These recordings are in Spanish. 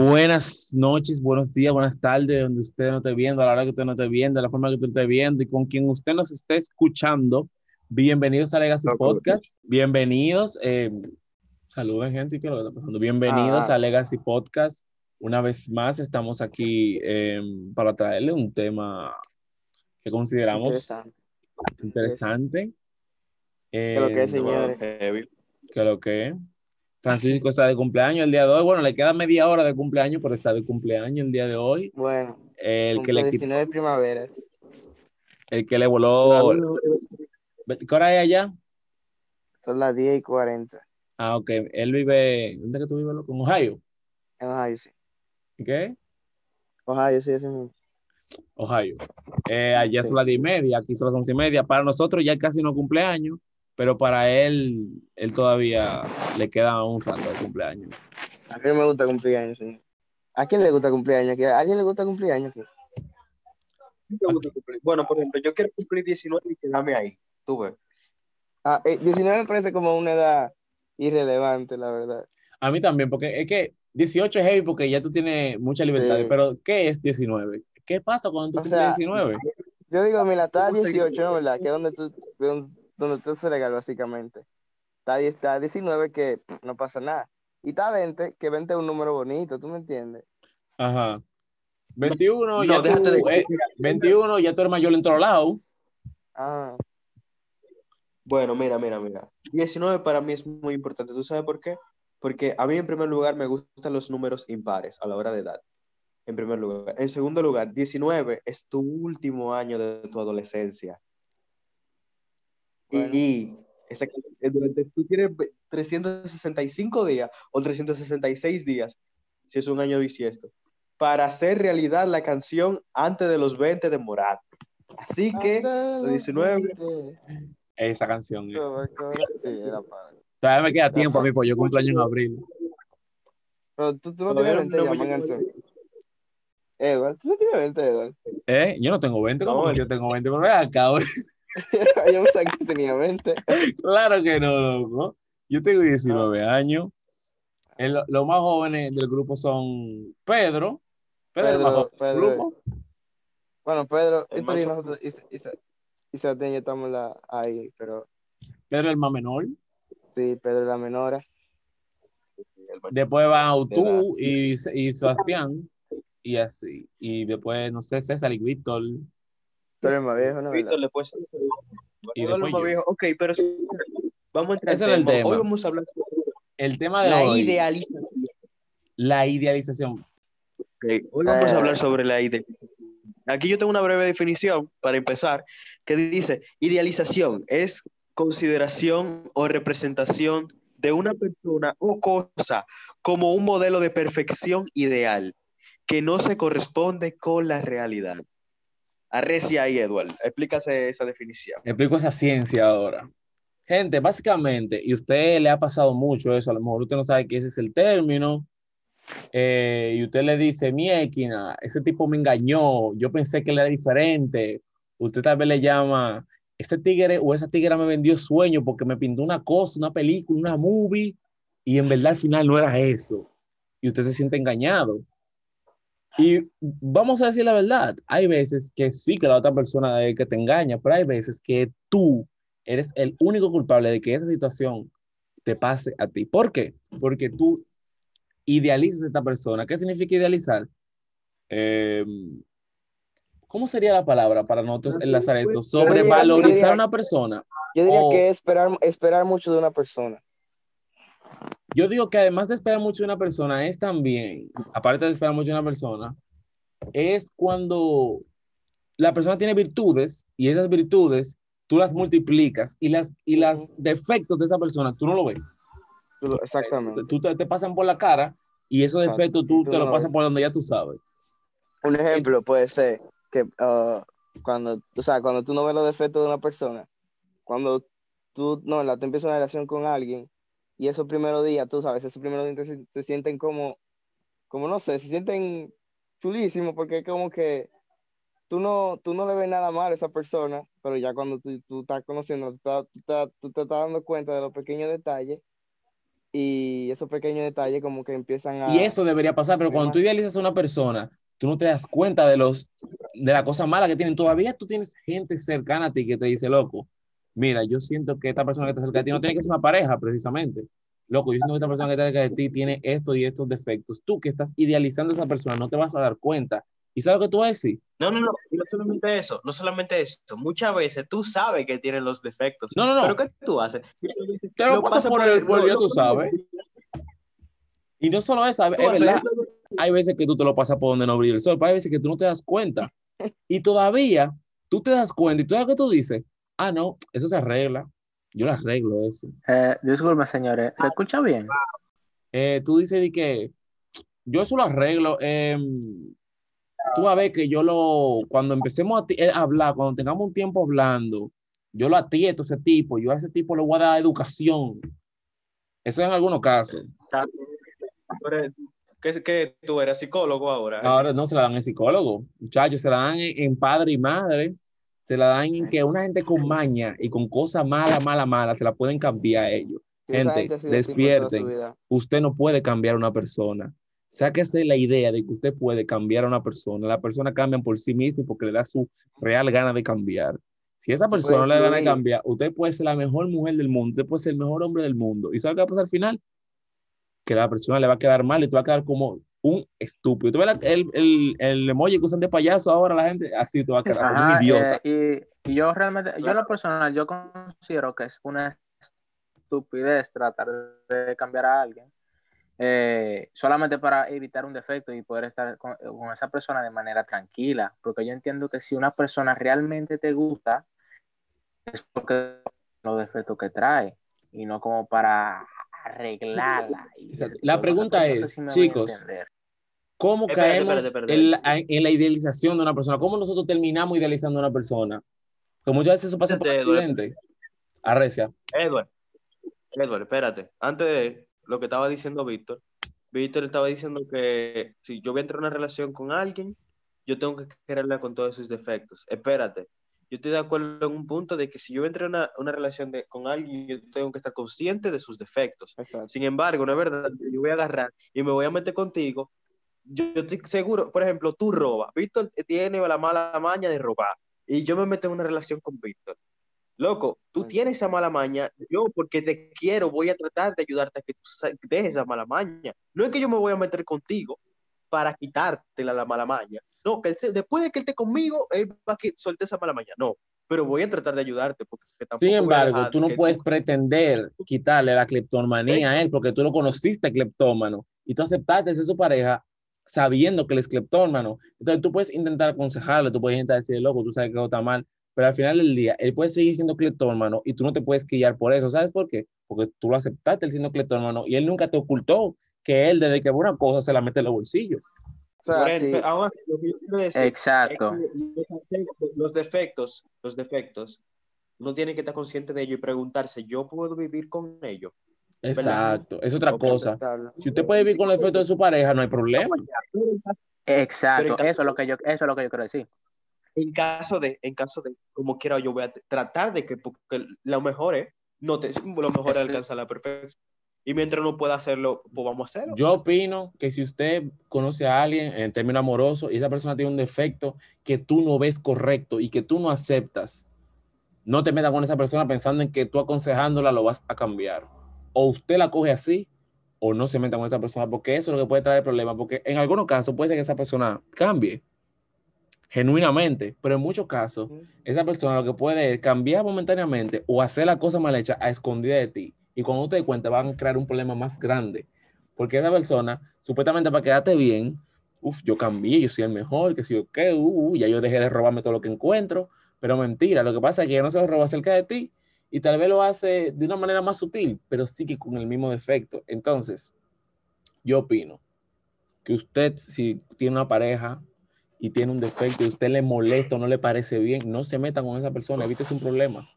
Buenas noches, buenos días, buenas tardes, donde usted no esté viendo, a la hora que usted no esté viendo, a la forma que usted esté viendo y con quien usted nos esté escuchando. Bienvenidos a Legacy Podcast. Bienvenidos. Eh, saluden, gente, ¿qué es lo que está pasando? Bienvenidos Ah. a Legacy Podcast. Una vez más, estamos aquí eh, para traerle un tema que consideramos Interesante. interesante. ¿Qué lo que es, Eh, señores? Que lo que es. Francisco está de cumpleaños el día de hoy. Bueno, le queda media hora de cumpleaños, pero está de cumpleaños el día de hoy. Bueno, El que le, quit- 19 primaveras. el que le voló. ¿Qué hora es allá? Son las 10 y 40. Ah, ok. Él vive. ¿Dónde que tú vives, loco? En Ohio. En Ohio, sí. ¿Qué? Ohio, sí, ese mismo. Ohio. Eh, allá Sí. son las diez y media, aquí son las once y media. Para nosotros ya casi no cumpleaños, pero para él, él todavía le queda un rato de cumpleaños. A mí no me gusta cumplir años, señor. ¿A quién le gusta cumplir años aquí? ¿A alguien le gusta cumplir años aquí? Me gusta cumplir. Bueno, por ejemplo, yo quiero cumplir 19 y quedarme ahí. Tú ves. Ah, eh, 19 me parece como una edad irrelevante, la verdad. A mí también, porque es que 18 es heavy porque ya tú tienes mucha libertad, Sí. pero ¿qué es 19? ¿Qué pasa cuando tú O cumples sea, 19? Yo digo, mira, está Me gusta 18, ¿no? ¿Verdad? Que es donde tú, donde, donde tú eres legal, básicamente. Está, está 19, que pff, no pasa nada. Y está 20, que 20 es un número bonito, ¿tú me entiendes? Ajá. 21, No, ya déjate tú, de- eh, 21, ya tú eres mayor en todos lados. Ah, Bueno, mira, mira, mira. 19 para mí es muy importante. ¿Tú sabes por qué? Porque a mí en primer lugar me gustan los números impares a la hora de edad. En primer lugar. En segundo lugar, 19 es tu último año de tu adolescencia. Y- Bueno. Y, esa- eh, durante, tú tienes 365 días o 366 días, si es un año bisiesto, para hacer realidad la canción antes de los 20 de Morat. Así que, los 19, Esa canción. Todavía me queda tiempo a mí, porque yo cumpleaños en abril. Pero tú, tú no tienes 20 no ya, me man, llegó Antonio. Edward, tú no tienes 20, Edward. ¿Eh? Yo no tengo 20, ¿cómo No, yo tengo 20? Pero acá, ahora. Yo pensaba que tenía 20. Claro que no, loco. Yo tengo 19 años. El- los más jóvenes del grupo son Pedro. Pedro, más Pedro, grupo. Bueno, Pedro, El y nosotros, y, y, y Sebastián y yo estamos la- ahí, pero Pedro es el más menor. sí, Pedro la menora. Después van De edad. tú y, y Sebastián. Y así. Y después, no sé, César y Víctor. Eres más viejo, ¿no? Víctor, le puedes Y más viejo. Ok, pero vamos a entrar Ese en el tema. tema. Hoy vamos a hablar sobre El tema de la hoy, idealización. la idealización. Hoy vamos a hablar sobre la idealización. Aquí yo tengo una breve definición para empezar, que dice, idealización es consideración o representación de una persona o cosa como un modelo de perfección ideal que no se corresponde con la realidad. Arrecia ahí, Edward. Explícase esa definición. Explico esa ciencia ahora. Gente, básicamente, y usted le ha pasado mucho eso, a lo mejor usted no sabe que ese es el término, eh, y usted le dice, Miequina, ese tipo me engañó, yo pensé que él era diferente. Usted tal vez le llama, ese tigre o esa tigra me vendió sueño porque me pintó una cosa, una película, una movie, y en verdad al final no era eso. Y usted se siente engañado. Y vamos a decir la verdad, hay veces que sí que la otra persona es que te engaña, pero hay veces que tú eres el único culpable de que esa situación te pase a ti. ¿Por qué? Porque tú idealizas a esta persona. ¿Qué significa idealizar? Eh, ¿Cómo sería la palabra para nosotros enlazar esto? Sobrevalorizar a una persona. Yo diría Oh. que es esperar, esperar mucho de una persona. Yo digo que además de esperar mucho de una persona, es también, aparte de esperar mucho de una persona, es cuando la persona tiene virtudes y esas virtudes tú las multiplicas y las y los defectos de esa persona tú no lo ves. Exactamente. Tú te, te pasan por la cara y esos defectos tú Tú te no los lo pasas ves. por donde ya tú sabes. Un ejemplo puede ser que ah, cuando, o sea, cuando tú no ves los defectos de una persona, cuando tú, no, la, tú empiezas una relación con alguien y esos primeros días, tú sabes, esos primeros días se, se sienten como, como no sé, se sienten chulísimos porque es como que tú no, tú no le ves nada mal a esa persona, pero ya cuando tú, tú estás conociendo, tú, estás- tú estás- tú te estás dando cuenta de los pequeños detalles y esos pequeños detalles como que empiezan a... Y eso debería pasar, pero cuando tú idealizas a una persona, tú no te das cuenta de los de la cosa mala que tienen. Todavía tú tienes gente cercana a ti que te dice, loco, mira, yo siento que esta persona que está cerca de ti no tiene que ser una pareja, precisamente. Loco, yo siento que esta persona que está cerca de ti tiene esto y estos defectos. Tú que estás idealizando a esa persona no te vas a dar cuenta. ¿Y sabes lo que tú vas a decir? No, no, no, no solamente eso, no solamente eso. Muchas veces tú sabes que tienen los defectos. No, no, no. Pero ¿qué tú haces? Te lo, pasas por el bolsillo, tú sabes. Y no solo eso, es verdad. Hay veces que tú te lo pasas por donde no brilla el sol, pero hay veces que tú no te das cuenta. Y todavía tú te das cuenta y tú sabes que tú dices, ah, no, eso se arregla. Yo lo arreglo eso. Eh, disculpe, señores, ¿se escucha bien? Eh, tú dices de que yo eso lo arreglo. Eh, tú vas a ver que yo lo, cuando empecemos a, eh, hablar, cuando tengamos un tiempo hablando, yo lo atieto a ese tipo, yo a ese tipo le voy a dar educación. Eso en algunos casos. ¿Qué, qué tú eres psicólogo ahora? Ahora no se la dan en psicólogo, muchachos, se la dan en, en padre y madre, se la dan en que una gente con maña y con cosas malas, malas, malas, se la pueden cambiar a ellos. Gente, gente despierten. Usted no puede cambiar a una persona. Sáquese la idea de que usted puede cambiar a una persona. La persona cambia por sí misma porque le da su real gana de cambiar. Si esa persona no le da gana de cambiar, usted puede ser la mejor mujer del mundo, usted puede ser el mejor hombre del mundo. ¿Y sabe qué va a pasar al final? Que la persona le va a quedar mal y tú vas a quedar como un estúpido. ¿Tú ves la- el, el, el emoji que usan de payaso ahora la gente? Así tú vas a Ajá, un idiota. eh, y, y yo realmente, yo en lo personal, yo considero que es una estupidez tratar de cambiar a alguien eh, solamente para evitar un defecto y poder estar con, con esa persona de manera tranquila. Porque yo entiendo que si una persona realmente te gusta, es porque los defectos que trae y no como para arreglarla. y La pregunta cosas. No sé es, si chicos. ¿Cómo Espérate, caemos espérate, espérate. En, la, en la idealización de una persona? ¿Cómo nosotros terminamos idealizando a una persona? Que muchas veces eso pasa por Este, accidente. Arrecia. Edward, Edward, espérate. Antes de lo que estaba diciendo Víctor, Víctor estaba diciendo que si yo voy a entrar en una relación con alguien, yo tengo que quererla con todos sus defectos. Espérate. Yo estoy de acuerdo en un punto de que si yo entro en una, una relación de- con alguien, yo tengo que estar consciente de sus defectos. Exacto. Sin embargo, no es verdad, yo voy a agarrar y me voy a meter contigo. Yo, estoy seguro, por ejemplo, tú robas. Víctor tiene la mala maña de robar y yo me meto en una relación con Víctor. Loco, tú Ay. tienes esa mala maña. Yo, porque te quiero, voy a tratar de ayudarte a que tú dejes esa mala maña. No es que yo me voy a meter contigo para quitarte la, la mala maña. No, que él se- después de que él esté conmigo, él va a que suelte esa mala maña. No, pero voy a tratar de ayudarte. Porque Sin embargo, tú no puedes pretender quitarle la cleptomanía a él porque tú lo conociste cleptómano y tú aceptaste ser su pareja sabiendo que él es cleptómano. Entonces tú puedes intentar aconsejarle, tú puedes intentar decirle, loco, tú sabes que está mal, pero al final del día, él puede seguir siendo cleptómano y tú no te puedes quillar por eso. ¿Sabes por qué? Porque tú lo aceptaste él siendo cleptómano y él nunca te ocultó que él desde que una cosa se la mete en los bolsillos. O sea, sí, ahora, lo que yo quiero decir Exacto. es que los- los defectos, los defectos, uno tiene que estar consciente de ello y preguntarse, ¿yo puedo vivir con ellos? Exacto, es otra cosa. Si usted puede vivir con los efectos de su pareja, no hay problema. Exacto, eso es lo que yo, eso es lo que yo quiero decir. En caso de, en caso de, como quiera, yo voy a tratar de que, porque lo mejor es, no te, lo mejor es alcanzar la perfección. Y mientras no pueda hacerlo, pues vamos a hacerlo. Yo opino que si usted conoce a alguien en términos amorosos y esa persona tiene un defecto que tú no ves correcto y que tú no aceptas, no te metas con esa persona pensando en que tú aconsejándola lo vas a cambiar. O usted la coge así o no se meta con esa persona porque eso es lo que puede traer problemas. Porque en algunos casos puede ser que esa persona cambie genuinamente, pero en muchos casos esa persona lo que puede es cambiar momentáneamente o hacer la cosa mal hecha a escondida de ti. Y cuando usted te cuenta, van a crear un problema más grande. Porque esa persona, supuestamente para quedarte bien, uff, yo cambié, yo soy el mejor, que si yo qué, uh, uh, ya yo dejé de robarme todo lo que encuentro. Pero mentira, lo que pasa es que ella no se lo roba cerca de ti y tal vez lo hace de una manera más sutil, pero sí que con el mismo defecto. Entonces, yo opino que usted, si tiene una pareja y tiene un defecto y usted le molesta o no le parece bien, no se meta con esa persona, evítese un problema.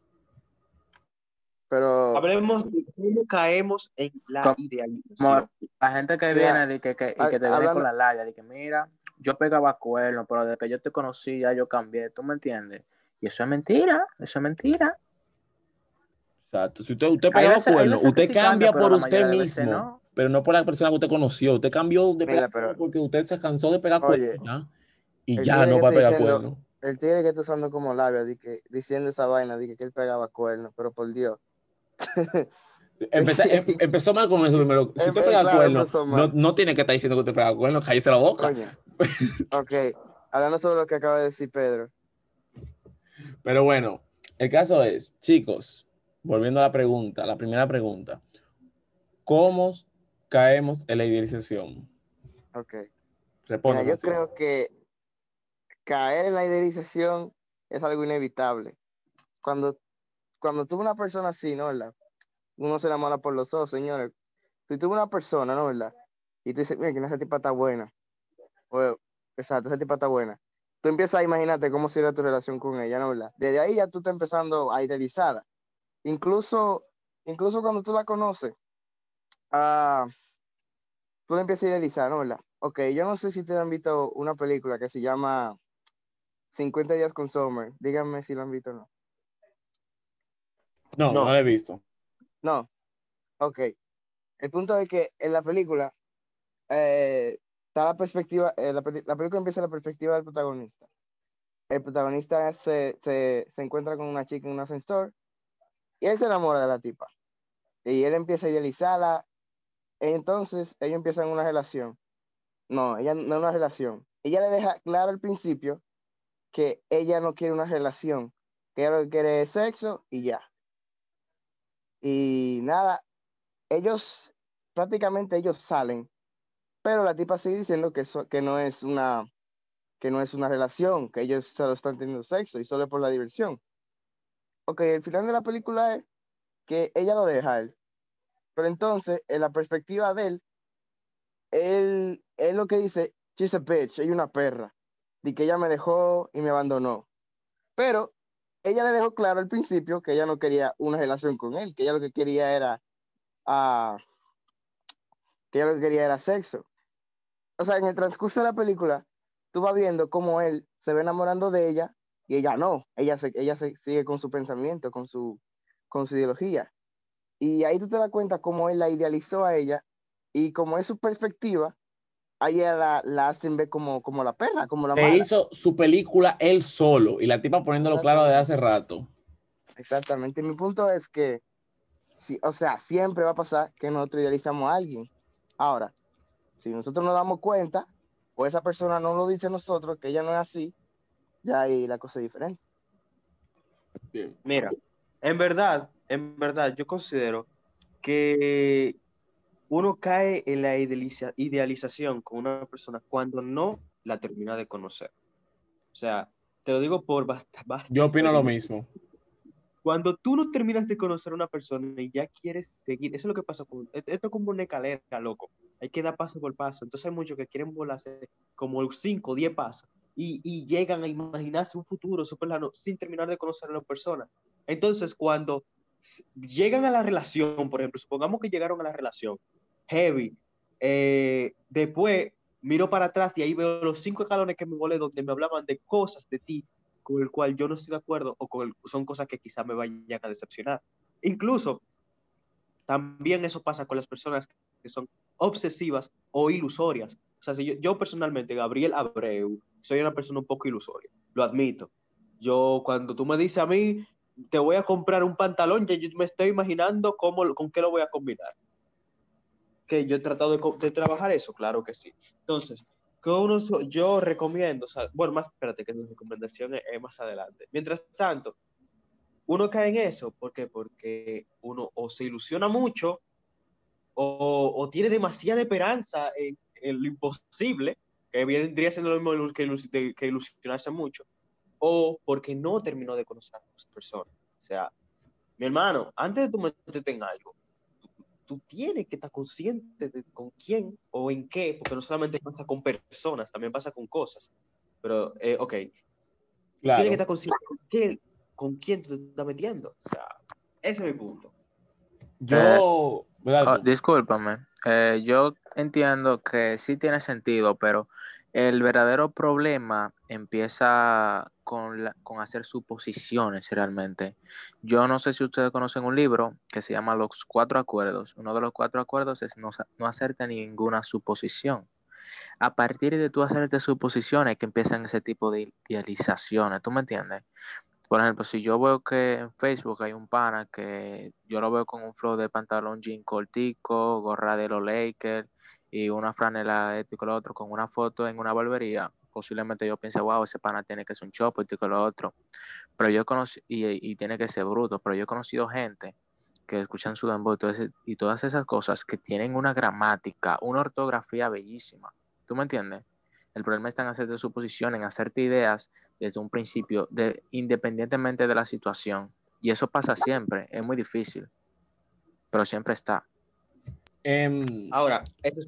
Pero Hablemos de cómo caemos en la Como- idealización. La gente que Mira, viene de que, que- y que te viene con la laya, de que mira, yo pegaba cuernos, pero desde que yo te conocí ya yo cambié, ¿tú me entiendes? Y eso es mentira, eso es mentira. Exacto. Si usted, usted los veces- que usted cambia por usted veces mismo, no. pero no por la persona que usted conoció. Usted cambió de Mira, pero- porque usted se cansó de pegar Oye, y ya no va a pegar diciendo- cuernos. El tigre que está usando como labia, di que, diciendo esa vaina, di que, él pegaba cuernos, pero por Dios. Empecé- em- empezó mal con eso primero. Si Em- usted eh, pega claro, empezó no, no tiene que estar diciendo que usted pega cuernos, cállese la boca. Coño. Ok, hablando sobre lo que acaba de decir Pedro. Pero bueno, el caso es, chicos, volviendo a la pregunta, la primera pregunta. ¿Cómo caemos en la idealización? Ok. Responde. Mira, yo creo que caer en la idealización es algo inevitable. Cuando, cuando tuve una persona así, ¿no? ¿verdad? Uno se enamora por los ojos, señores. Si tuve una persona, ¿no? ¿verdad? Y tú dices, mira, que esa tipa está buena. O, exacto, esa tipa está buena. Tú empiezas a imaginarte cómo sería tu relación con ella, ¿no? ¿verdad? Desde ahí ya tú estás empezando a idealizarla. Incluso, incluso cuando tú la conoces, ah, tú la empiezas a idealizar, ¿no? ¿verdad? Ok, yo no sé si ustedes han visto una película que se llama 50 días con Summer. Díganme si la han visto o no. No, no, No. lo he visto. No. Ok. El punto es que en la película eh, está la perspectiva, eh, la, la película empieza en la perspectiva del protagonista. El protagonista se, se, se encuentra con una chica en un ascensor y él se enamora de la tipa. Y él empieza a idealizarla. Entonces ellos empiezan una relación. No, ella no es una relación. Ella le deja claro al principio que ella no quiere una relación, que lo que quiere es sexo y ya. Y nada, ellos, prácticamente ellos salen, pero la tipa sigue diciendo que, eso, que no es una que no es una relación, que ellos solo están teniendo sexo y solo es por la diversión. Ok, el final de la película es que ella lo deja a él. Pero entonces, en la perspectiva de él, él, él lo que dice, she's a bitch, ella una perra, de que ella me dejó y me abandonó. Pero ella le dejó claro al principio que ella no quería una relación con él, que ella lo que quería era, ah, que ella lo que quería era sexo. O sea, en el transcurso de la película, tú vas viendo cómo él se ve enamorando de ella y ella no, ella se, ella se sigue con su pensamiento, con su, con su ideología. Y ahí tú te das cuenta cómo él la idealizó a ella y como es su perspectiva, a ella la, la hacen ver como, como la perra, como la Se mala. hizo su película él solo y la tipa poniéndolo claro desde hace rato. Exactamente. Mi punto es que, sí, o sea, siempre va a pasar que nosotros idealizamos a alguien. Ahora, si nosotros nos damos cuenta, o esa persona no lo dice a nosotros, que ella no es así, ya ahí la cosa es diferente. Bien. Mira, en verdad, en verdad, yo considero que uno cae en la idealiza- idealización con una persona cuando no la termina de conocer. O sea, te lo digo por basta, basta Yo opino lo mismo. Cuando tú no terminas de conocer a una persona y ya quieres seguir, eso es lo que pasa con esto es como una escalera, loco. Hay que dar paso por paso. Entonces hay muchos que quieren volarse como 5 o 10 pasos y, y llegan a imaginarse un futuro súper lejano sin terminar de conocer a la persona. Entonces, cuando llegan a la relación, por ejemplo, supongamos que llegaron a la relación, heavy, eh, después miro para atrás y ahí veo los cinco escalones que me volé donde me hablaban de cosas de ti con el cual yo no estoy de acuerdo o con el- son cosas que quizás me vayan a decepcionar. Incluso también eso pasa con las personas que son obsesivas o ilusorias. O sea, si yo, yo personalmente, Gabriel Abreu, soy una persona un poco ilusoria, lo admito. Yo, cuando tú me dices a mí, te voy a comprar un pantalón, ya yo me estoy imaginando cómo, con qué lo voy a combinar. Que yo he tratado de, trabajar eso, claro que sí. Entonces, uno, yo recomiendo, o bueno, más, espérate, que mi recomendación es, más adelante. Mientras tanto, uno cae en eso, ¿por qué? Porque uno o se ilusiona mucho o, tiene demasiada esperanza en lo imposible, que vendría siendo lo mismo que, ilus- de- que ilusionarse mucho, o porque no terminó de conocer a las personas. O sea, mi hermano, antes de tú meterte en algo, tú, tú tienes que estar consciente de con quién o en qué, porque no solamente pasa con personas, también pasa con cosas. Pero, eh, ok, Claro. tienes que estar consciente con quién, con quién tú te estás metiendo. O sea, ese es mi punto. Yo, Oh, discúlpame. Eh, yo entiendo que sí tiene sentido, pero el verdadero problema empieza con, la- con hacer suposiciones realmente. Yo no sé si ustedes conocen un libro que se llama Los Cuatro Acuerdos. Uno de los cuatro acuerdos es no, no hacerte ninguna suposición. A partir de tú hacerte suposiciones que empiezan ese tipo de idealizaciones. ¿Tú me entiendes? Por ejemplo, si yo veo que en Facebook hay un pana que yo lo veo con un flow de pantalón jean cortico, gorra de los Lakers y una franela esto y lo otro, con una foto en una barbería, posiblemente yo piense, wow, ese pana tiene que ser un chopo esto y lo otro. Pero yo conocí, y, y tiene que ser bruto, pero yo he conocido gente que escuchan su dembow y todas esas cosas que tienen una gramática, una ortografía bellísima. ¿Tú me entiendes? El problema está en hacerte suposición, en hacerte ideas desde un principio, de, independientemente de la situación. Y eso pasa siempre, es muy difícil, pero siempre está. Em, Ahora, eso es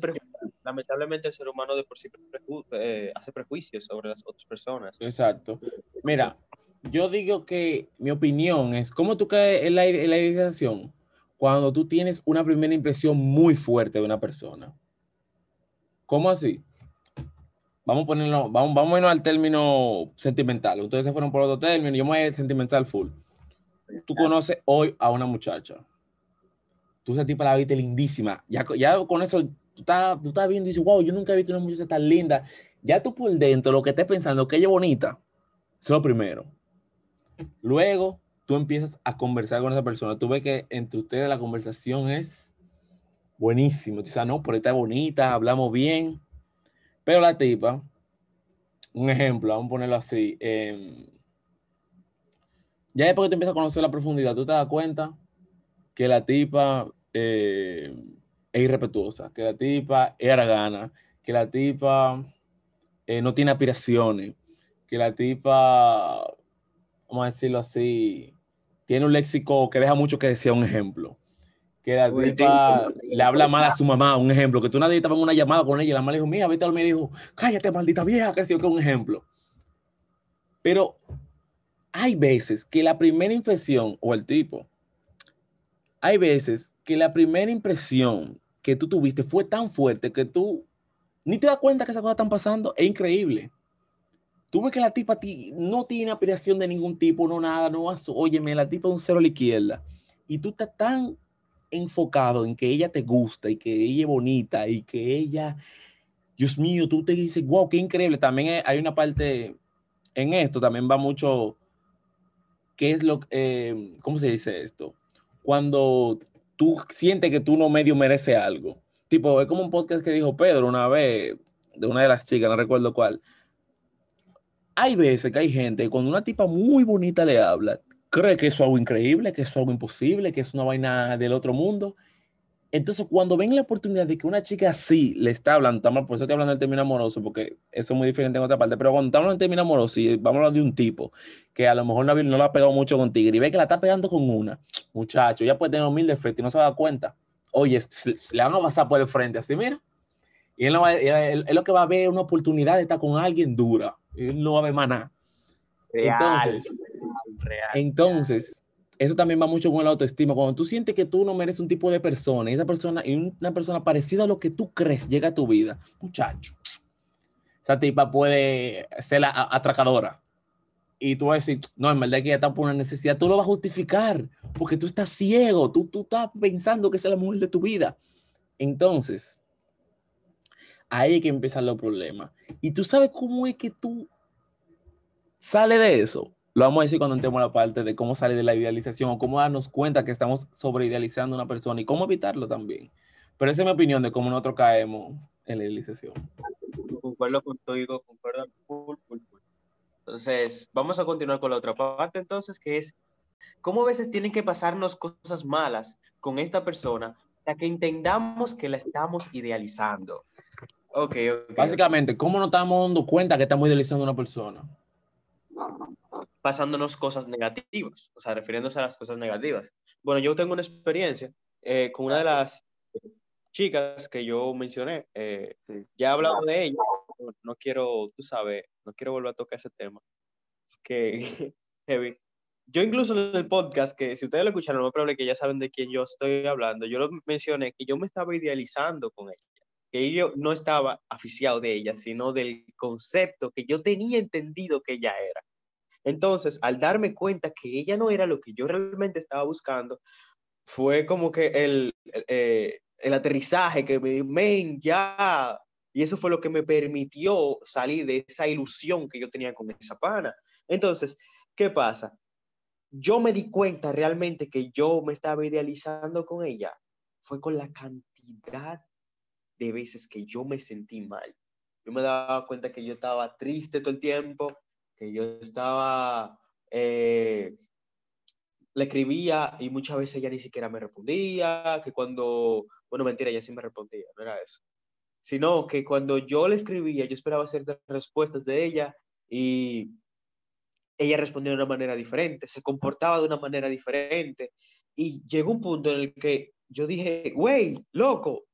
lamentablemente el ser humano de por sí preju- eh, hace prejuicios sobre las otras personas. Exacto. Mira, yo digo que mi opinión es, ¿cómo tú caes en la, en la idealización? Cuando tú tienes una primera impresión muy fuerte de una persona. ¿Cómo así? Vamos a ponerlo, vamos, vamos a irnos al término sentimental. Ustedes se fueron por otro término, yo me voy a ir sentimental full. Tú conoces hoy a una muchacha. Tú esa tipa la viste lindísima. Ya, ya con eso, tú estás, tú estás viendo y dices, wow, yo nunca he visto una muchacha tan linda. Ya tú por dentro lo que estés pensando que ella es bonita, eso es lo primero. Luego, tú empiezas a conversar con esa persona. Tú ves que entre ustedes la conversación es buenísima. O sea, no, pero está bonita, hablamos bien. Pero la tipa, un ejemplo, vamos a ponerlo así. em, ya después que tú empiezas a conocer la profundidad, tú te das cuenta que la tipa eh, es irrespetuosa, que la tipa es aragana, que la tipa eh, no tiene aspiraciones, que la tipa, vamos a decirlo así, tiene un léxico que deja mucho que decir, un ejemplo. Que la Uy, tipa le habla mal a su mamá, un ejemplo. Que tú nadie estaba en una llamada con ella y la mamá le dijo, mira, vete al me dijo, cállate, maldita vieja, que sí, que un ejemplo. Pero hay veces que la primera impresión, o el tipo, hay veces que la primera impresión que tú tuviste fue tan fuerte que tú ni te das cuenta que esas cosas están pasando. Es increíble. Tú ves que la tipa ti- no tiene aspiración de ningún tipo, no nada, no óyeme, la tipa es un cero a la izquierda. Y tú estás tan enfocado en que ella te gusta y que ella es bonita y que ella, Dios mío, tú te dices, wow, qué increíble. También hay- una parte en esto, también va mucho, ¿qué es lo, eh, cómo se dice esto? Cuando tú sientes que tú no medio mereces algo. Tipo, es como un podcast que dijo Pedro una vez, de una de las chicas, no recuerdo cuál. Hay veces que hay gente, cuando una tipa muy bonita le habla, cree que eso es algo increíble, que eso es algo imposible, que es una vaina del otro mundo. Entonces, cuando ven la oportunidad de que una chica así le está hablando, estamos- por eso estoy hablando del término amoroso, porque eso es muy diferente en otra parte, pero cuando estamos del término amoroso y vamos a hablar de un tipo que a lo mejor no, no la ha pegado mucho contigo y ve que la está pegando con una, muchacho, ya puede tener mil defectos y no se da cuenta. Oye, se- se le van a pasar por el frente, así, mira. Y él, no va- él- él- él lo que va a ver es una oportunidad de estar con alguien dura. Él no va a ver más nada. Entonces, real. entonces, eso también va mucho con la autoestima. Cuando tú sientes que tú no mereces un tipo de persona y esa persona y una persona parecida a lo que tú crees llega a tu vida, muchacho, esa tipa puede ser la atracadora. Y tú vas a decir, no, en verdad que ella está por una necesidad. Tú lo vas a justificar porque tú estás ciego. Tú, tú estás pensando que es la mujer de tu vida. Entonces, ahí es que empiezan los problemas. Y tú sabes cómo es que tú sale de eso. Lo vamos a decir cuando entremos a la parte de cómo salir de la idealización o cómo darnos cuenta que estamos sobreidealizando a una persona y cómo evitarlo también. Pero esa es mi opinión de cómo nosotros caemos en la idealización. Concuerdo contigo, concuerdo full, full, full. Entonces, vamos a continuar con la otra parte entonces, que es cómo a veces tienen que pasarnos cosas malas con esta persona para que entendamos que la estamos idealizando. Ok, ok. Básicamente, ¿cómo nos estamos dando cuenta que estamos idealizando a una persona? Pasándonos cosas negativas, o sea, refiriéndose a las cosas negativas. Bueno, yo tengo una experiencia eh, con una de las chicas que yo mencioné, eh, Sí. ya he hablado de ella, no, no quiero, tú sabes, no quiero volver a tocar ese tema. Es que, heavy. yo incluso en el podcast, que si ustedes lo escucharon, lo más probable que ya saben de quién yo estoy hablando, yo lo mencioné que yo me estaba idealizando con ella, que yo no estaba aficiado de ella, sino del concepto que yo tenía entendido que ella era. Entonces, al darme cuenta que ella no era lo que yo realmente estaba buscando, fue como que el, eh, el aterrizaje que me men, ya. Y eso fue lo que me permitió salir de esa ilusión que yo tenía con esa pana. Entonces, ¿qué pasa? Yo me di cuenta realmente que yo me estaba idealizando con ella. Fue con la cantidad de veces que yo me sentí mal. Yo me daba cuenta que yo estaba triste todo el tiempo, que yo estaba eh, le escribía y muchas veces ella ni siquiera me respondía, que cuando, bueno, mentira, ella sí me respondía, no era eso, sino que cuando yo le escribía, yo esperaba ciertas respuestas de ella y ella respondía de una manera diferente, se comportaba de una manera diferente. Y llegó un punto en el que yo dije, güey, loco,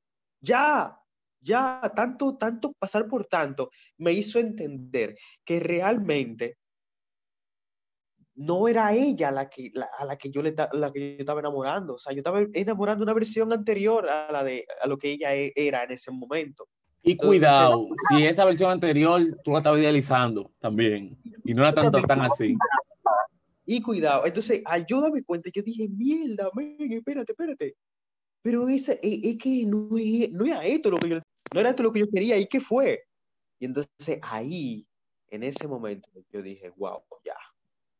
ya, ya, tanto, tanto, pasar por tanto, me hizo entender que realmente no era ella la que, a la que, yo le, la que yo estaba enamorando. O sea, yo estaba enamorando una versión anterior a, la de, a lo que ella e, era en ese momento. Y cuidado, si esa versión anterior tú la estabas idealizando también. Y no era tanto tan así. Y cuidado, entonces ayúdame cuenta, yo dije, mierda, espérate, espérate. Pero ese, es, es que no, no, era esto lo que yo, no era esto lo que yo quería, ¿y qué fue? Y entonces ahí, en ese momento, yo dije, wow, ya,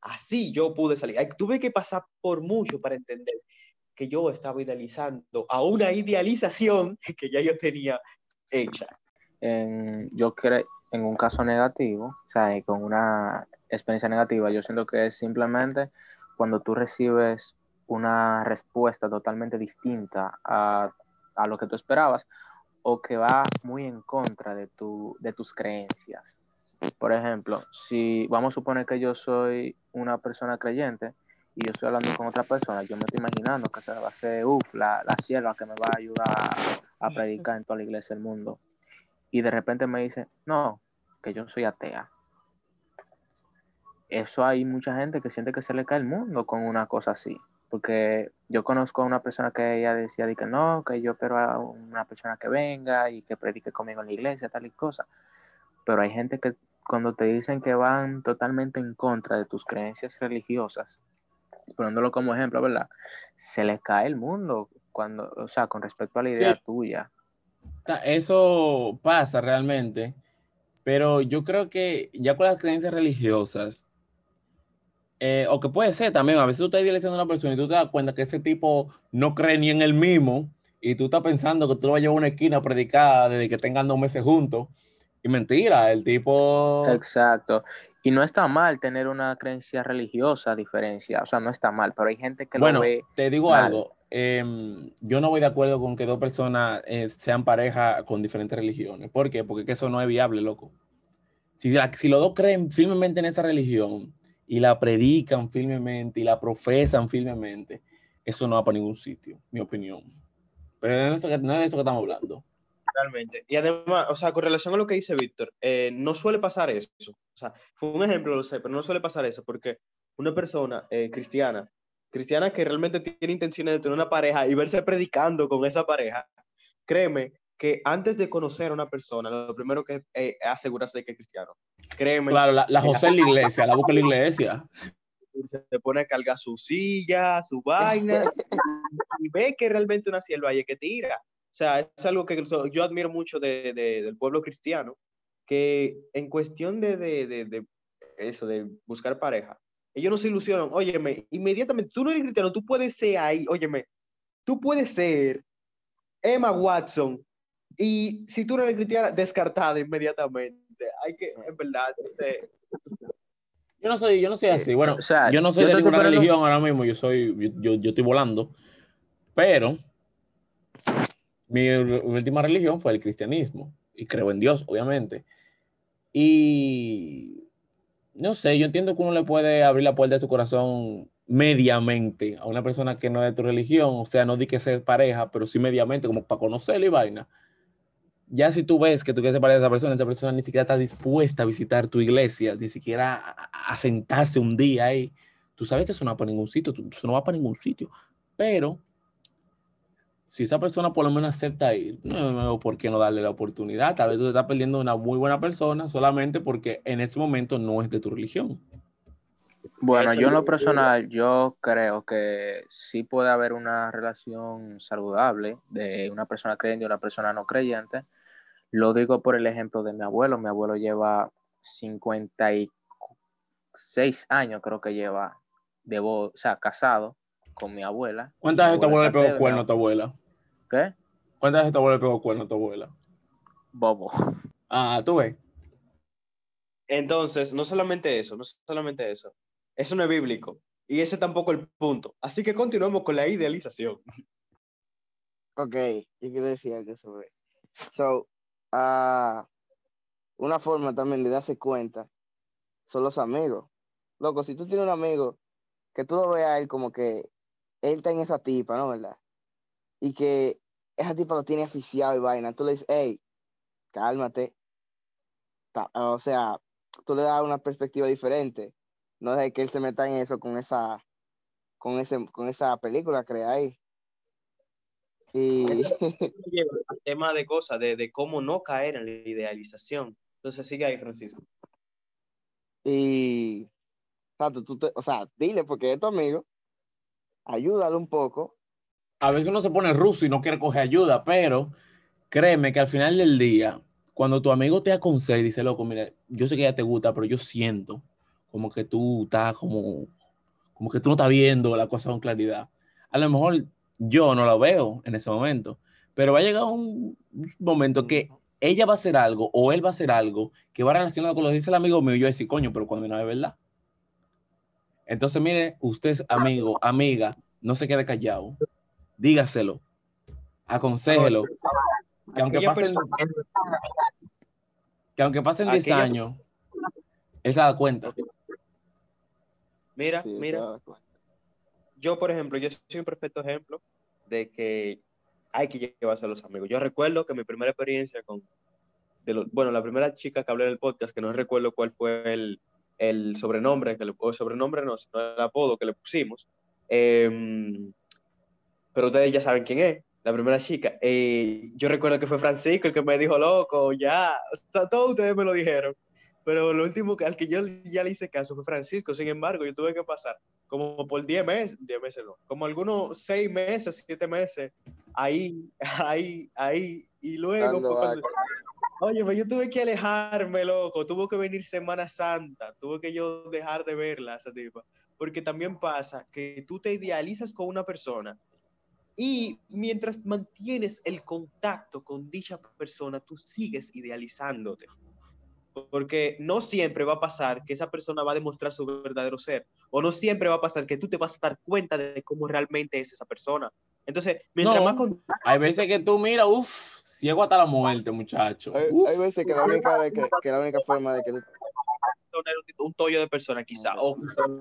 Así yo pude salir. Tuve que pasar por mucho para entender que yo estaba idealizando a una idealización que ya yo tenía hecha. yo creo, en un caso negativo, o sea, con una experiencia negativa, yo siento que es simplemente cuando tú recibes una respuesta totalmente distinta a, a lo que tú esperabas o que va muy en contra de, tu, de tus creencias. Por ejemplo, si vamos a suponer que yo soy una persona creyente y yo estoy hablando con otra persona, yo me estoy imaginando que se va a ser, uff, la, la sierva que me va a ayudar a, predicar en toda la iglesia del mundo. Y de repente me dice, no, que yo soy atea. Eso hay mucha gente que siente que se le cae el mundo con una cosa así. Porque yo conozco a una persona que ella decía de que no, que yo espero a una persona que venga y que predique conmigo en la iglesia, tal y cosa. Pero hay gente que cuando te dicen que van totalmente en contra de tus creencias religiosas, poniéndolo como ejemplo, ¿verdad? Se les cae el mundo cuando, o sea, con respecto a la idea tuya. Eso pasa realmente, pero yo creo que ya con las creencias religiosas, eh, o que puede ser también, a veces tú estás idealizando a una persona y tú te das cuenta que ese tipo no cree ni en el mismo y tú estás pensando que tú lo vas a llevar a una esquina a predicar desde que tengan dos meses juntos y mentira, el tipo... Exacto. Y no está mal tener una creencia religiosa diferencia, o sea, no está mal, pero hay gente que bueno, lo ve. Te digo algo, em, yo no voy de acuerdo con que dos personas eh, sean pareja con diferentes religiones. ¿Por qué? Porque eso no es viable, loco. Si, si los dos creen firmemente en esa religión y la predican firmemente y la profesan firmemente, eso no va para ningún sitio, mi opinión. Pero no es, no es de eso que estamos hablando. Realmente. Y además, o sea, con relación a lo que dice Víctor, eh, no suele pasar eso. O sea, fue un ejemplo, lo sé, pero no suele pasar eso porque una persona eh, cristiana, cristiana que realmente tiene intenciones de tener una pareja y verse predicando con esa pareja, créeme que antes de conocer a una persona, lo primero que es asegurarse de que es cristiano. Créeme. Claro, la, José en la iglesia, la busca en la iglesia. Se pone a cargar su silla, su vaina, y ve que realmente una sierva hay que tira. O sea, es algo que yo admiro mucho de, del pueblo cristiano, que en cuestión de, de, eso, de buscar pareja, ellos no se ilusionan, óyeme, inmediatamente, tú no eres cristiano, tú puedes ser ahí, óyeme, tú puedes ser Emma Watson, y si tú no eres cristiana, descartada inmediatamente. Hay que, en verdad, Yo no soy, yo no soy así. Bueno, o sea, yo no soy de ninguna religión ahora mismo, yo soy, yo, yo estoy volando, pero mi última religión fue el cristianismo y creo en Dios, obviamente. Y no sé, yo entiendo que uno le puede abrir la puerta de su corazón mediamente a una persona que no es de tu religión, o sea, no di que sea pareja, pero sí mediamente, como para conocerle y vaina. Ya si tú ves que tú quieres ser pareja de esa persona, esa persona ni siquiera está dispuesta a visitar tu iglesia, ni siquiera a, sentarse un día ahí, tú sabes que eso no va para ningún sitio, tú- eso no va para ningún sitio, pero si esa persona por lo menos acepta ir, no veo por qué no darle la oportunidad. Tal vez tú te estás perdiendo una muy buena persona solamente porque en ese momento no es de tu religión. Bueno, yo en lo personal, yo creo que sí puede haber una relación saludable de una persona creyente y una persona no creyente. Lo digo por el ejemplo de mi abuelo. Mi abuelo lleva 56 años, creo que lleva, de o sea, casado con mi abuela. ¿Cuántas veces tu abuela le pegó cuerno a tu abuela? ¿Qué? ¿Cuántas veces tu abuela le pegó cuerno a tu abuela? Bobo. Ah, tú ves. Entonces, no solamente eso, no solamente eso. Eso no es bíblico. Y ese tampoco es el punto. Así que continuemos con la idealización. Ok, yo quiero decir algo sobre. So, ah, una forma también de darse cuenta son los amigos. Loco, si tú tienes un amigo que tú lo veas a él como que él está en esa tipa, ¿no? ¿Verdad? Y que esa tipa lo tiene aficiado y vaina, tú le dices, hey, cálmate. O sea, tú le das una perspectiva diferente. No de que él se meta en eso con esa, con ese, con esa película que crea ahí. Y Lleva al tema de cosas, de, de cómo no caer en la idealización. Entonces, sigue ahí, Francisco. Y, tú te- o sea, dile porque es tu amigo, ayúdalo un poco. A veces uno se pone ruso y no quiere coger ayuda, pero créeme que al final del día, cuando tu amigo te aconseja y dice, loco, mira, yo sé que ya te gusta, pero yo siento como que tú estás como, como que tú no estás viendo la cosa con claridad. A lo mejor yo no lo veo en ese momento, pero va a llegar un momento que ella va a hacer algo o él va a hacer algo que va relacionado con lo que dice el amigo mío y yo voy a decir, coño, pero cuando no es verdad. Entonces, mire, usted, amigo, amiga, no se quede callado. Dígaselo. Aconsejelo. Que aunque pasen, que aunque pasen 10 aquella- años, él se da cuenta. Mira, mira. Yo, por ejemplo, yo soy un perfecto ejemplo de que hay que llevarse a los amigos. Yo recuerdo que mi primera experiencia con, bueno, la primera chica que hablé en el podcast, que no recuerdo cuál fue el, el sobrenombre, que le, sobrenombre no, sino el apodo que le pusimos, em, pero ustedes ya saben quién es, la primera chica. Eh, yo recuerdo que fue Francisco el que me dijo, loco, ya, o todos ustedes me lo dijeron. Pero lo último que, al que yo ya le hice caso fue Francisco. Sin embargo, yo tuve que pasar como por 10 meses, 10 meses no, como algunos 6 meses, 7 meses, ahí, ahí, ahí, y luego, pues, cuando- oye, yo tuve que alejarme, loco, tuvo que venir Semana Santa, tuve que yo dejar de verla, esa tipa, porque también pasa que tú te idealizas con una persona y mientras mantienes el contacto con dicha persona, tú sigues idealizándote. Porque no siempre va a pasar que esa persona va a demostrar su verdadero ser. O no siempre va a pasar que tú te vas a dar cuenta de cómo realmente es esa persona. Entonces, mientras No. más con- Hay veces que tú mira, uff, ciego hasta la muerte, muchacho. Hay, hay veces que la única que, que la única forma de que un, tollo de persona quizá, o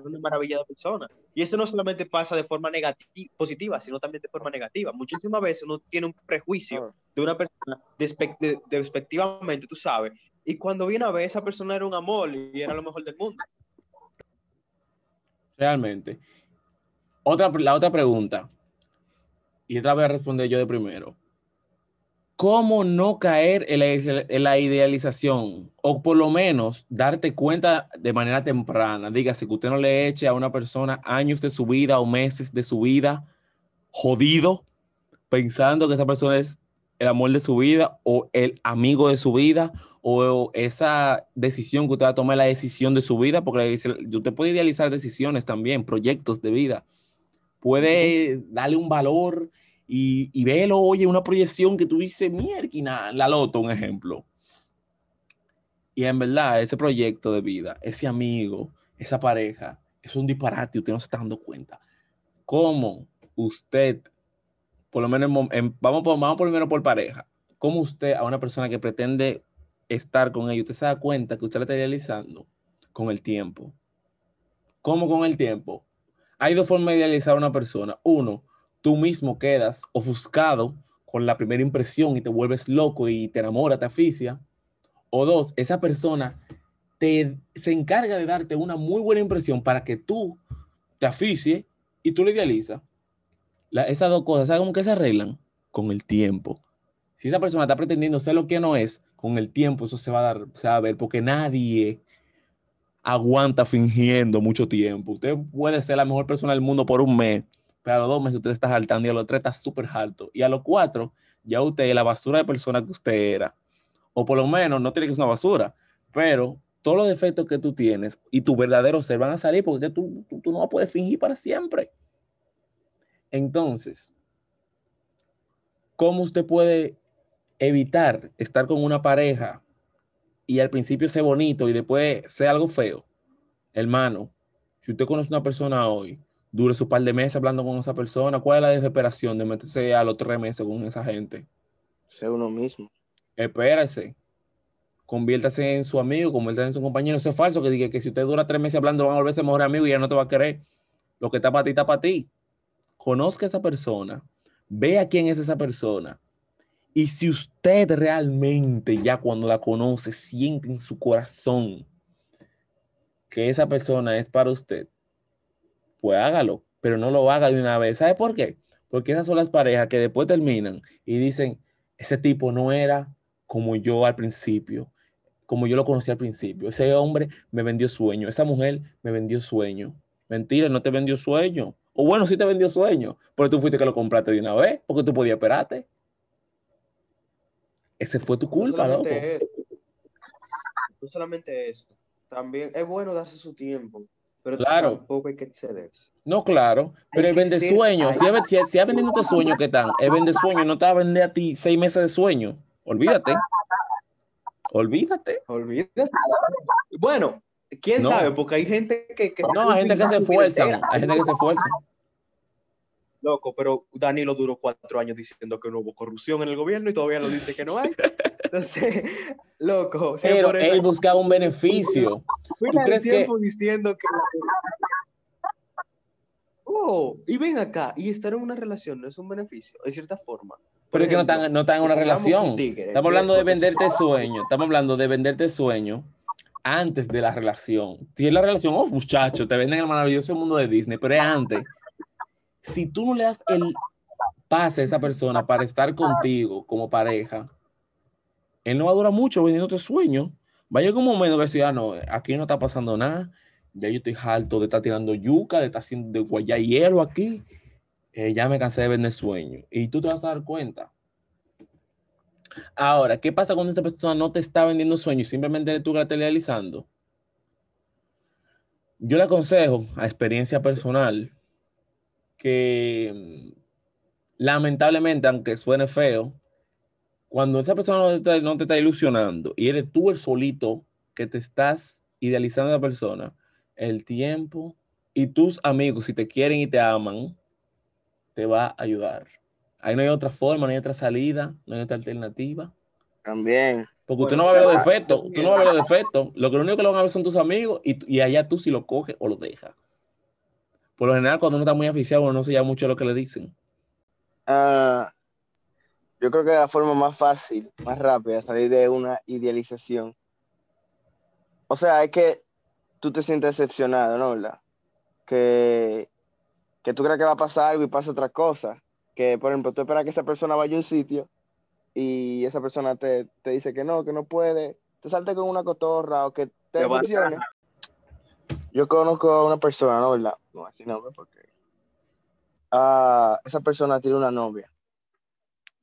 una maravilla de persona. Y eso no solamente pasa de forma negati- positiva, sino también de forma negativa. Muchísimas veces uno tiene un prejuicio de una persona despe- de- despectivamente, tú sabes, y cuando viene a ver, esa persona era un amor y era lo mejor del mundo. Realmente. Otra, la otra pregunta, y esta voy a responder yo de primero. ¿Cómo no caer en la, en la idealización? O por lo menos darte cuenta de manera temprana. Dígase que usted no le eche a una persona años de su vida o meses de su vida jodido, pensando que esa persona es el amor de su vida o el amigo de su vida o esa decisión que usted va a tomar, la decisión de su vida, porque usted puede idealizar decisiones también, proyectos de vida. Puede darle un valor y, y verlo, oye, una proyección que tú dices, mierda, la loto, un ejemplo. Y en verdad, ese proyecto de vida, ese amigo, esa pareja, es un disparate, usted no se está dando cuenta. ¿Cómo usted, por lo menos, en, en, vamos, por, vamos primero por pareja, cómo usted a una persona que pretende estar con ella, usted se da cuenta que usted la está idealizando con el tiempo? ¿Cómo con el tiempo? Hay dos formas de idealizar a una persona. Uno, tú mismo quedas ofuscado con la primera impresión y te vuelves loco y te enamoras, te aficia. O dos, esa persona te, se encarga de darte una muy buena impresión para que tú te asfixie y tú le idealizas. La- esas dos cosas, ¿sabes cómo que se arreglan? Con el tiempo. Si esa persona está pretendiendo ser lo que no es, con el tiempo eso se va a dar, se va a ver, porque nadie aguanta fingiendo mucho tiempo. Usted puede ser la mejor persona del mundo por un mes, pero a los dos meses usted está saltando y a los tres está súper alto. Y a los cuatro, ya usted es la basura de persona que usted era. O por lo menos, no tiene que ser una basura, pero todos los defectos que tú tienes y tu verdadero ser van a salir porque tú, tú, tú no vas a poder fingir para siempre. Entonces, ¿cómo usted puede evitar estar con una pareja y al principio ser bonito y después ser algo feo? Hermano, si usted conoce una persona hoy, dure su par de meses hablando con esa persona, ¿cuál es la desesperación de meterse a los tres meses con esa gente? Sé uno mismo. Espérese. Conviértase en su amigo, conviértase en su compañero. Eso es falso que diga que si usted dura tres meses hablando, van a volverse mejor amigo y ya no te va a querer. Lo que está para ti, está para ti. Conozca a esa persona. Vea quién es esa persona. Y si usted realmente ya cuando la conoce, siente en su corazón que esa persona es para usted, pues hágalo, pero no lo haga de una vez. ¿Sabe por qué? Porque esas son las parejas que después terminan y dicen, ese tipo no era como yo al principio, como yo lo conocí al principio. Ese hombre me vendió sueño, esa mujer me vendió sueño. Mentira, no te vendió sueño. O bueno, sí te vendió sueño, pero tú fuiste que lo compraste de una vez, porque tú podías esperarte. Ese fue tu No culpa, loco. eso, no solamente eso, también es bueno darse su tiempo, pero Claro. tampoco hay que excederse. No, claro, pero el vende sueño, si es, si, es vendiéndote sueño, ¿qué tal? El vende sueño no te va a vender a ti seis meses de sueño. Olvídate. Olvídate. Olvídate. Bueno, quién No. sabe, porque hay gente que. que No, hay gente que se esfuerza, hay gente que se esfuerza. Loco, pero Danilo duró cuatro años diciendo que no hubo corrupción en el gobierno y todavía lo dice que no hay. Entonces, loco, Pero eso, él buscaba un beneficio. ¿tú el crees que- tiempo diciendo que. Oh, y ven acá, y estar en una relación no es un beneficio, en cierta forma. Por Pero es que no están, no están en una relación. Estamos hablando de venderte sueño. Estamos hablando de venderte sueño antes de la relación. Si es la relación, oh, muchacho, te venden el maravilloso mundo de Disney, pero es antes. Si tú no le das el pase a esa persona para estar contigo como pareja, él no va a durar mucho vendiéndote sueño. Va a llegar un momento que decir, ah, no, aquí no está pasando nada. Ya yo estoy harto de estar tirando yuca, de estar haciendo de hielo aquí. Eh, ya me cansé de vender sueño. Y tú te vas a dar cuenta. Ahora, ¿qué pasa cuando esta persona no te está vendiendo sueños? Simplemente eres tú la realizando. Yo le aconsejo, a experiencia personal, que lamentablemente, aunque suene feo, cuando esa persona no te, está, no te está ilusionando y eres tú el solito que te estás idealizando a la persona, el tiempo y tus amigos, si te quieren y te aman, te va a ayudar. Ahí no hay otra forma, no hay otra salida, no hay otra alternativa. También. Porque usted Bueno, no va a ver los ah, defectos, tú no vas a ver los defectos. Lo que lo único que lo van a ver son tus amigos y, y allá tú si lo coges o lo dejas. Por lo general, cuando uno está muy aficiado, uno no se llama mucho lo que le dicen. Ah, yo creo que la forma más fácil, más rápida salir de una idealización. O sea, es que tú te sientes decepcionado, ¿no? ¿Verdad? Que, que tú crees que va a pasar algo y pasa otra cosa. Que, por ejemplo, tú esperas que esa persona vaya a un sitio y esa persona te, te dice que no, que no puede. Te salte con una cotorra o que te decepcione. Yo conozco a una persona, ¿no? ¿Verdad? No así nombre porque ah, esa persona tiene una novia.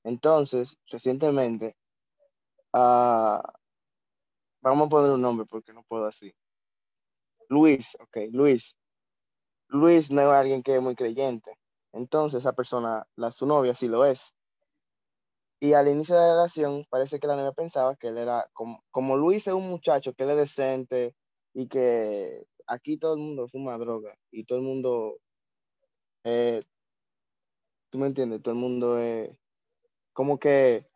Entonces, recientemente, ah, vamos a poner un nombre porque no puedo así. Luis, ok, Luis. Luis no es alguien que es muy creyente. Entonces, esa persona, la, su novia, sí lo es. Y al inicio de la relación, parece que la novia pensaba que él era, como, como Luis es un muchacho que él es decente y que aquí todo el mundo fuma droga y todo el mundo, eh, tú me entiendes, todo el mundo es como que,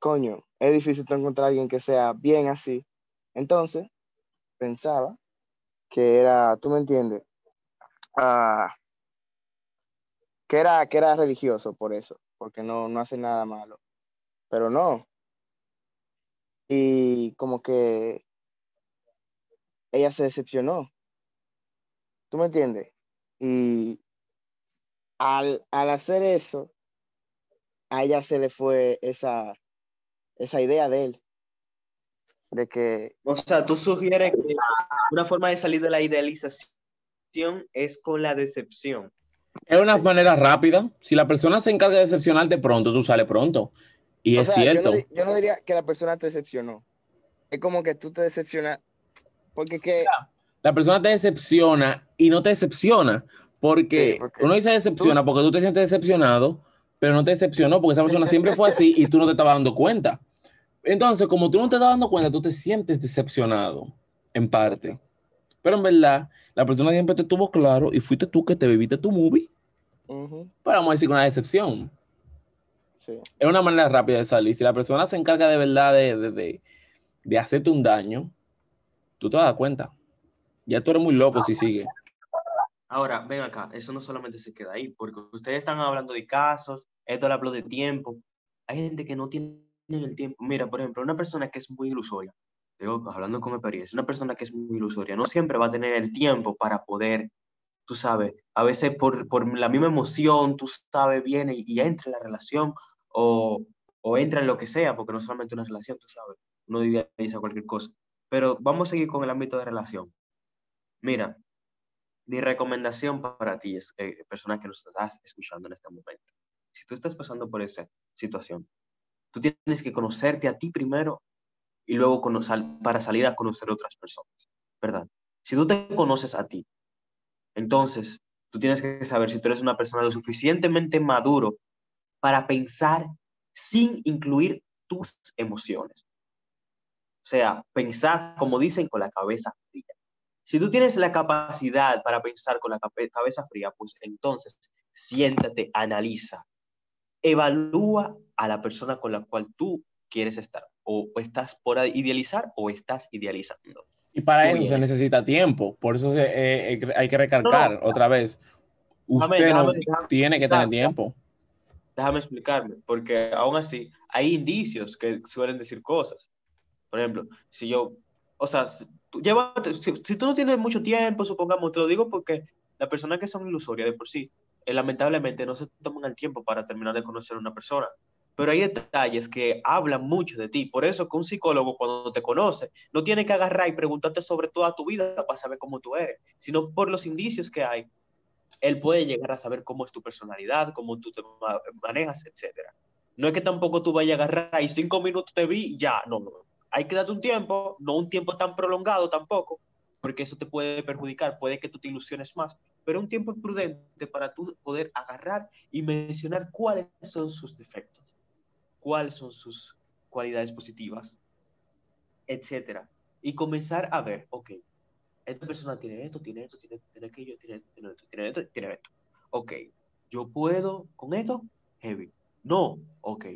coño, es difícil encontrar a alguien que sea bien así. Entonces, pensaba que era, tú me entiendes, Ah, que era, que era religioso por eso, porque no, no hace nada malo. Pero no. Y como que ella se decepcionó. ¿Tú me entiendes? Y al, al hacer eso, a ella se le fue esa, esa idea de él. De que, O sea, tú sugieres que una forma de salir de la idealización es con la decepción. Es una manera rápida. Si la persona se encarga de decepcionarte pronto, tú sales pronto. Y o es sea, yo no cierto. Yo no, diría que la persona te decepcionó. Es como que tú te decepcionas. Porque que, La persona te decepciona y no te decepciona. Porque, Sí, porque uno dice decepciona porque tú te sientes decepcionado, pero no te decepcionó porque esa persona siempre fue así y tú no te estabas dando cuenta. Entonces, como tú no te estás dando cuenta, tú te sientes decepcionado, en parte. Pero en verdad, la persona siempre te tuvo claro y fuiste tú que te viviste tu movie. Ujú, Pero vamos a decir que una decepción. sí. Es una manera rápida de salir. Si la persona se encarga de verdad de, de, de- de hacerte un daño, tú te vas a dar cuenta. Ya tú eres muy loco si sigue. Ahora, ven acá, eso no solamente se queda ahí, porque ustedes están hablando de casos, esto hablo de tiempo. Hay gente que no tiene el tiempo. Mira, por ejemplo, una persona que es muy ilusoria, digo, hablando con experiencia, una persona que es muy ilusoria, no siempre va a tener el tiempo para poder, tú sabes, a veces por, por la misma emoción, tú sabes, viene y, y entra en la relación o, o entra en lo que sea, porque no solamente una relación, tú sabes, uno idealiza cualquier cosa. Pero vamos a seguir con el ámbito de relación. Mira, mi recomendación para ti es, eh, persona que nos estás escuchando en este momento, si tú estás pasando por esa situación, tú tienes que conocerte a ti primero y luego cono- sal- para salir a conocer otras personas, ¿verdad? Si tú te conoces a ti, entonces tú tienes que saber si tú eres una persona lo suficientemente maduro para pensar sin incluir tus emociones. O sea, pensar, como dicen, con la cabeza fría. Si tú tienes la capacidad para pensar con la cabe- cabeza fría, pues entonces siéntate, analiza, evalúa a la persona con la cual tú quieres estar. O estás por idealizar o estás idealizando. Y para eso se necesita tiempo. Por eso se- eh, eh, hay que recalcar otra vez. Usted no déjame- déjame tiene que tener tiempo. Déjame explicarme, porque aún así hay indicios que suelen decir cosas. Por ejemplo, si yo, o sea, si llévate- si, tú no tienes mucho tiempo, supongamos, te lo digo porque las personas que son ilusorias de por sí, eh, lamentablemente no se toman el tiempo para terminar de conocer a una persona. Pero hay detalles que hablan mucho de ti. Por eso que un psicólogo cuando te conoce no tiene que agarrar y preguntarte sobre toda tu vida para saber cómo tú eres, sino por los indicios que hay, él puede llegar a saber cómo es tu personalidad, cómo tú te ma- manejas, etcétera. No es que tampoco tú vayas a agarrar y cinco minutos te vi y ya, no, no. Hay que darte un tiempo, no un tiempo tan prolongado tampoco, porque eso te puede perjudicar, puede que tú te ilusiones más, pero un tiempo prudente para tú poder agarrar y mencionar cuáles son sus defectos, cuáles son sus cualidades positivas, etcétera. Y comenzar a ver, ok, esta persona tiene esto, tiene esto, tiene, tiene aquello, tiene, tiene esto, tiene esto, tiene esto. Ok, yo puedo con esto, heavy. No, ok,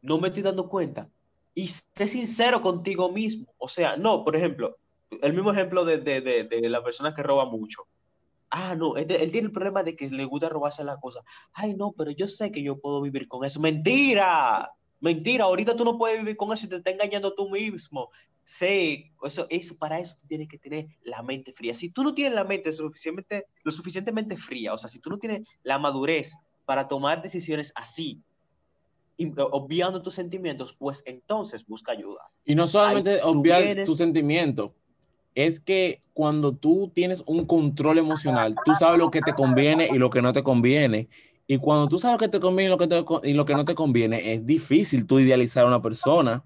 no me estoy dando cuenta. Y sé sincero contigo mismo. O sea, no, por ejemplo, el mismo ejemplo de, de, de, de la persona que roba mucho. Ah, no, este- él tiene el problema de que le gusta robarse las cosas. Ay, no, pero yo sé que yo puedo vivir con eso. Mentira, mentira, ahorita tú no puedes vivir con eso y te está engañando tú mismo. Sí, eso, eso, para eso tú tienes que tener la mente fría. Si tú no tienes la mente suficientemente, lo suficientemente fría, o sea, si tú no tienes la madurez para tomar decisiones así, obviando tus sentimientos, pues entonces busca ayuda. Y no solamente Ahí obviar vienes- tus sentimientos, es que cuando tú tienes un control emocional, tú sabes lo que te conviene y lo que no te conviene. Y cuando tú sabes lo que te conviene y lo que, te- y lo que no te conviene, es difícil tú idealizar a una persona.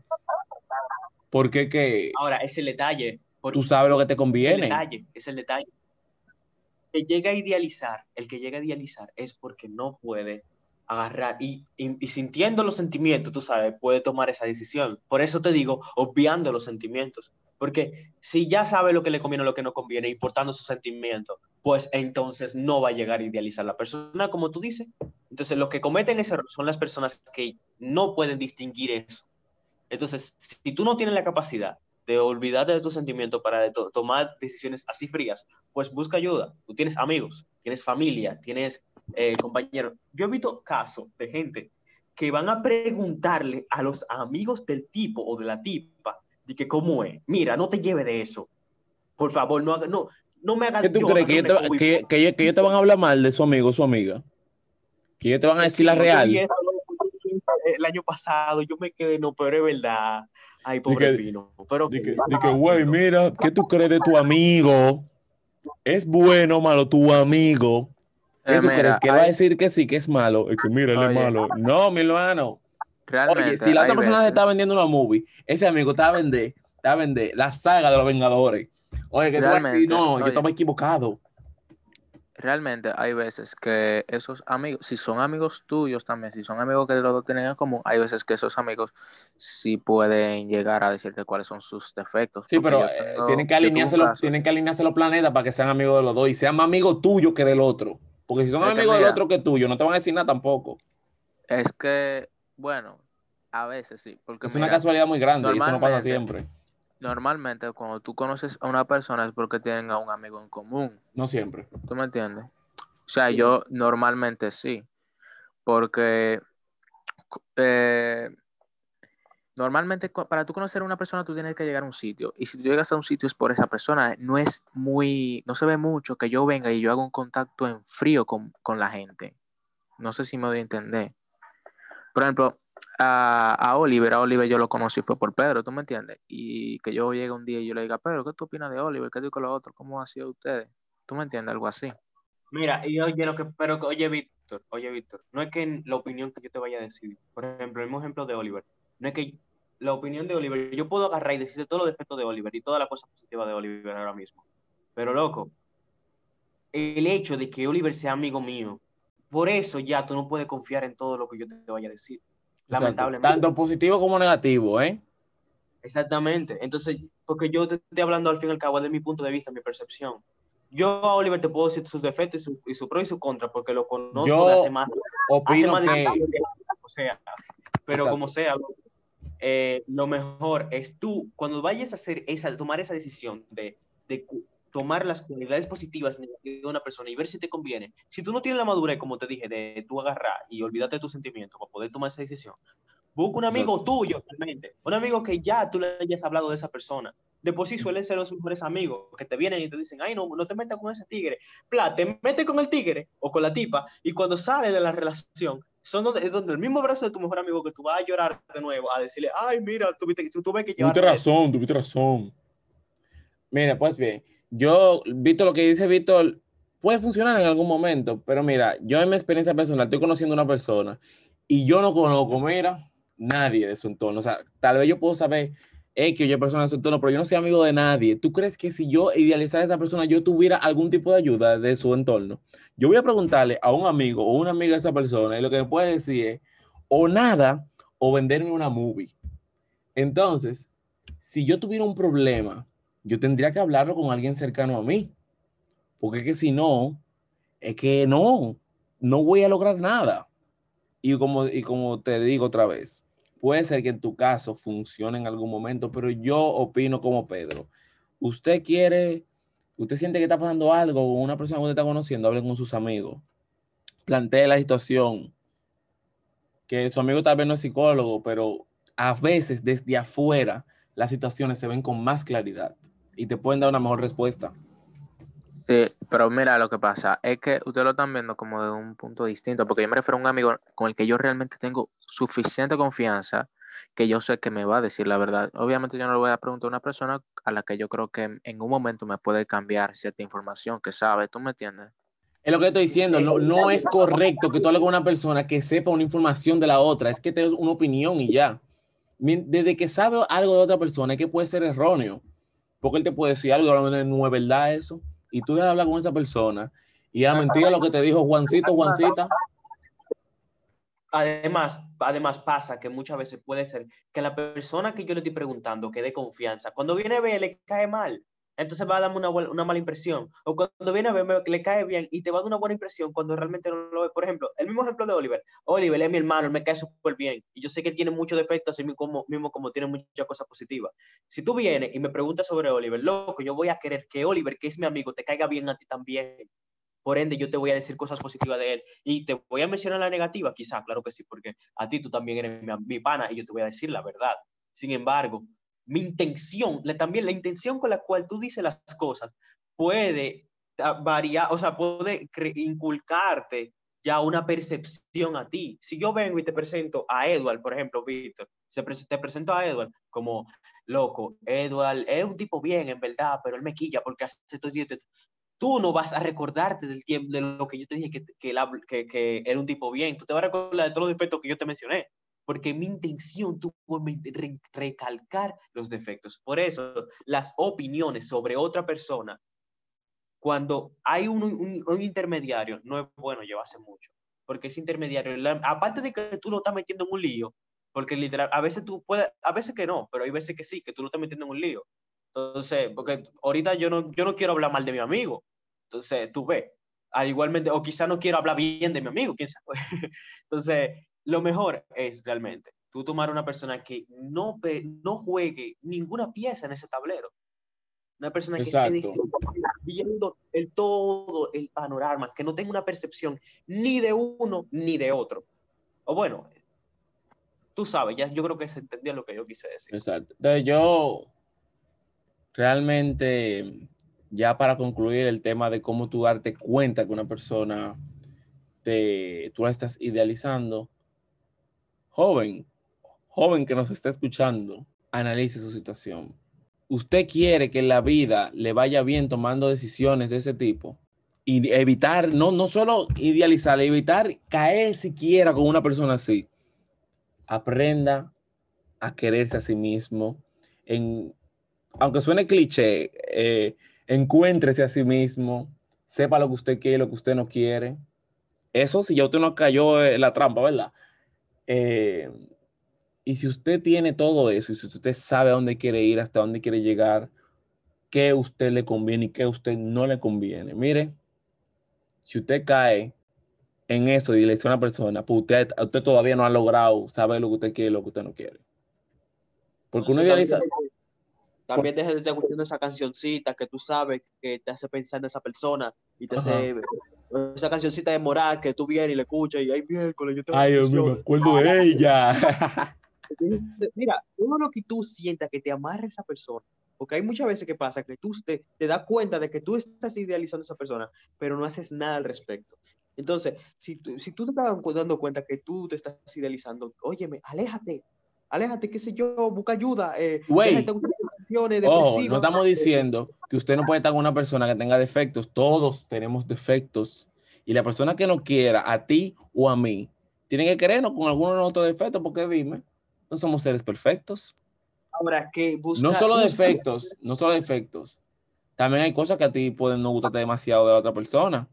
Porque que Ahora, es el detalle. porque tú sabes lo que te es el conviene. detalle, es el detalle. El que llega a idealizar, el que llega a idealizar es porque no puede agarrar y, sintiendo los sentimientos, tú sabes, puede tomar esa decisión. Por eso te digo, obviando los sentimientos. Porque si ya sabe lo que le conviene o lo que no conviene, importando sus sentimientos, pues entonces no va a llegar a idealizar la persona, como tú dices. Entonces, los que cometen ese error son las personas que no pueden distinguir eso. Entonces, si tú no tienes la capacidad de olvidarte de tus sentimientos para tomar decisiones así frías, pues busca ayuda. Tú tienes amigos, tienes familia, tienes eh, compañeros. Yo he visto casos de gente que van a preguntarle a los amigos del tipo o de la tipa de que cómo es. Mira, no te lleve de eso. Por favor, no haga, no. no me hagas ¿Qué tú crees? ¿Que te, que, que, ellos- que ellos te van a hablar mal de su amigo o su amiga? ¿Que ellos te van a decir la real? El año pasado yo me quedé, no, pero es verdad. Ay, pobre que- Pino. Pero que, güey, mira, ¿qué tú crees de tu amigo? ¿Es bueno o malo tu amigo? ¿Qué Eh, tú mira, ¿Que él va a decir que sí, que es malo? Es que mira, él es malo. No, mi hermano. realmente Oye, si la otra persona se está veces- vendiendo una movie, ese amigo está a vender, está a vender la saga de los Vengadores. Oye, que tú Realmente, no, yo estaba equivocado. realmente hay veces que esos amigos, si son amigos tuyos también, si son amigos que los dos tienen en común, hay veces que esos amigos sí pueden llegar a decirte cuáles son sus defectos. Sí, pero eh, tienen que alinearse los, tienen que alinearse los planetas para que sean amigos de los dos y sean más amigos tuyos que del otro. Porque si son Es amigos del otro que tuyo, no te van a decir nada tampoco. Es que, bueno, a veces sí, porque Es una casualidad muy grande y eso no pasa siempre. normalmente cuando tú conoces a una persona es porque tienen a un amigo en común. No siempre. ¿Tú me entiendes? O sea, Sí. yo normalmente sí, porque eh, normalmente para tú conocer a una persona tú tienes que llegar a un sitio y si tú llegas a un sitio es por esa persona, no es muy, no se ve mucho que yo venga y yo haga un contacto en frío con, con la gente. No sé si me doy a entender. Por ejemplo, a, a Oliver, a Oliver yo lo conocí fue por Pedro, ¿tú me entiendes? Y que yo llegue un día y yo le diga, Pedro, ¿qué tú opinas de Oliver? ¿Qué digo lo otro? ¿Cómo ha sido ustedes? ¿Tú me entiendes? Algo así. Mira, y oye, lo que, pero oye, Víctor, oye, Víctor, no es que la opinión que yo te vaya a decir, por ejemplo, el mismo ejemplo de Oliver, no es que la opinión de Oliver, yo puedo agarrar y decirte todos los defectos de Oliver y toda la cosa positiva de Oliver ahora mismo, pero loco, el hecho de que Oliver sea amigo mío, por eso ya tú no puedes confiar en todo lo que yo te vaya a decir, Exacto. lamentablemente. Tanto positivo como negativo, ¿eh? Exactamente. Entonces, porque yo te estoy hablando al fin y al cabo de mi punto de vista, mi percepción. Yo a Oliver te puedo decir sus defectos y su, y su pro y su contra, porque lo conozco Yo de hace más, hace Opino más de que 10 años. O sea, pero Exacto. como sea, eh, lo mejor es tú, cuando vayas a hacer esa, tomar esa decisión de, de tomar las cualidades positivas de una persona y ver si te conviene. Si tú no tienes la madurez, como te dije, de tú agarrar y olvidarte de tus sentimientos para poder tomar esa decisión, busca un amigo tuyo realmente, un amigo que ya tú le hayas hablado de esa persona. De por sí suelen ser los mejores amigos que te vienen y te dicen, ay, no, no te metas con ese tigre. Pla, te metes con el tigre o con la tipa y cuando sale de la relación, son donde, es donde el mismo brazo de tu mejor amigo que tú vas a llorar de nuevo, a decirle, ay, mira, tú, viste- tú tuve que llevar. Tuviste razón, tuviste razón. Mira, pues bien, yo, Víctor, lo que dice Víctor puede funcionar en algún momento, pero mira, yo en mi experiencia personal estoy conociendo a una persona y yo no conozco, mira, nadie de su entorno. O sea, tal vez yo puedo saber X o Y persona de su entorno, pero yo no soy amigo de nadie. ¿Tú crees que si yo idealizara a esa persona, yo tuviera algún tipo de ayuda de su entorno? Yo voy a preguntarle a un amigo o una amiga de esa persona y lo que me puede decir es o nada o venderme una movie. Entonces, si yo tuviera un problema, yo tendría que hablarlo con alguien cercano a mí. Porque es que si no, es que no, no voy a lograr nada. Y como, y como te digo otra vez, puede ser que en tu caso funcione en algún momento, pero yo opino como Pedro. Usted quiere, usted siente que está pasando algo con una persona que usted está conociendo, hable con sus amigos. Plantee la situación. Que su amigo tal vez no es psicólogo, pero a veces desde afuera las situaciones se ven con más claridad y te pueden dar una mejor respuesta. Sí, pero mira lo que pasa, es que ustedes lo están viendo como de un punto distinto, porque yo me refiero a un amigo con el que yo realmente tengo suficiente confianza que yo sé que me va a decir la verdad. Obviamente yo no le voy a preguntar a una persona a la que yo creo que en, un momento me puede cambiar cierta información que sabe, ¿tú me entiendes? Es lo que estoy diciendo, no, no es correcto que tú hables con una persona que sepa una información de la otra, es que te des una opinión y ya. Desde que sabe algo de otra persona, es que puede ser erróneo, porque él te puede decir algo, no es verdad eso, y tú hablar con esa persona, y a mentira lo que te dijo Juancito, Juancita, Además, además pasa que muchas veces puede ser que la persona que yo le estoy preguntando que dé confianza, cuando viene a ver le cae mal, entonces va a darme una, una mala impresión. O cuando viene a ver me- le cae bien y te va a dar una buena impresión cuando realmente no lo ve. Por ejemplo, el mismo ejemplo de Oliver. Oliver es mi hermano, él me cae súper bien. Y yo sé que tiene muchos defectos, así mismo como, mismo como tiene muchas cosas positivas. Si tú vienes y me preguntas sobre Oliver, loco, yo voy a querer que Oliver, que es mi amigo, te caiga bien a ti también. Por ende, yo te voy a decir cosas positivas de él. Y te voy a mencionar la negativa, quizá, claro que sí, porque a ti tú también eres mi, mi pana y yo te voy a decir la verdad. Sin embargo, mi intención, también la intención con la cual tú dices las cosas, puede ah, variar, o sea, puede inculcarte ya una percepción a ti. Si yo vengo y te presento a Edward, por ejemplo, Víctor, te presento a Edward como loco, Edward es un tipo bien, en verdad, pero él me quilla porque hace esto. Tú no vas a recordarte del tiempo, de lo que yo te dije que, que, él que, que era un tipo bien. Tú te vas a recordar de todos los defectos que yo te mencioné. Porque mi intención tuvo recalcar los defectos. Por eso, las opiniones sobre otra persona, cuando hay un, un- un intermediario, no es bueno llevarse mucho. Porque ese intermediario, la- aparte de que tú lo estás metiendo en un lío, porque literal, a veces tú puedes, a veces que no, pero hay veces que sí, que tú lo estás metiendo en un lío. Entonces, porque ahorita yo no, yo no quiero hablar mal de mi amigo. Entonces, tú ves, al igualmente, o quizá no quiero hablar bien de mi amigo, quién sabe. Entonces, lo mejor es realmente tú tomar una persona que no, no juegue ninguna pieza en ese tablero. Una persona que Exacto. esté viendo el todo el panorama, que no tenga una percepción ni de uno ni de otro. O bueno, tú sabes, ya yo creo que se entendió lo que yo quise decir. Exacto. Entonces yo realmente, ya para concluir el tema de cómo tú darte cuenta que una persona te, tú la estás idealizando, joven, joven que nos está escuchando, analice su situación. Usted quiere que la vida le vaya bien tomando decisiones de ese tipo y evitar, no, no solo idealizar, evitar caer siquiera con una persona así. Aprenda a quererse a sí mismo. En, aunque suene cliché, eh, encuéntrese a sí mismo, sepa lo que usted quiere lo que usted no quiere. Eso si ya usted no cayó en la trampa, ¿verdad? Eh, y si usted tiene todo eso, y si usted sabe a dónde quiere ir, hasta dónde quiere llegar, qué a usted le conviene y qué a usted no le conviene. Mire, si usted cae en eso y le dice a una persona, pues usted, usted todavía no ha logrado saber lo que usted quiere y lo que usted no quiere. Porque uno idealiza, también, también deja de estar escuchando esa cancioncita que tú sabes que te hace pensar en esa persona y te Ajá. hace esa cancioncita de moral que tú vienes y le escuchas y ay miércoles yo tengo ay Dios mío, me canción". acuerdo de ella. Mira, todo lo que tú sientas que te amarra a esa persona, porque hay muchas veces que pasa que tú te, te das cuenta de que tú estás idealizando a esa persona, pero no haces nada al respecto. Entonces, si, tú- si tú te estás dando cuenta que tú te estás idealizando, óyeme, aléjate, aléjate, qué sé yo, busca ayuda, eh, no estamos diciendo que usted no puede estar con una persona que tenga defectos. Todos tenemos defectos. Y la persona que no quiera, a ti o a mí, tiene que querernos con alguno de nuestros defectos, porque dime, no somos seres perfectos. Ahora que busca, No solo busca- defectos, no solo defectos. También hay cosas que a ti pueden no gustarte demasiado de la otra persona.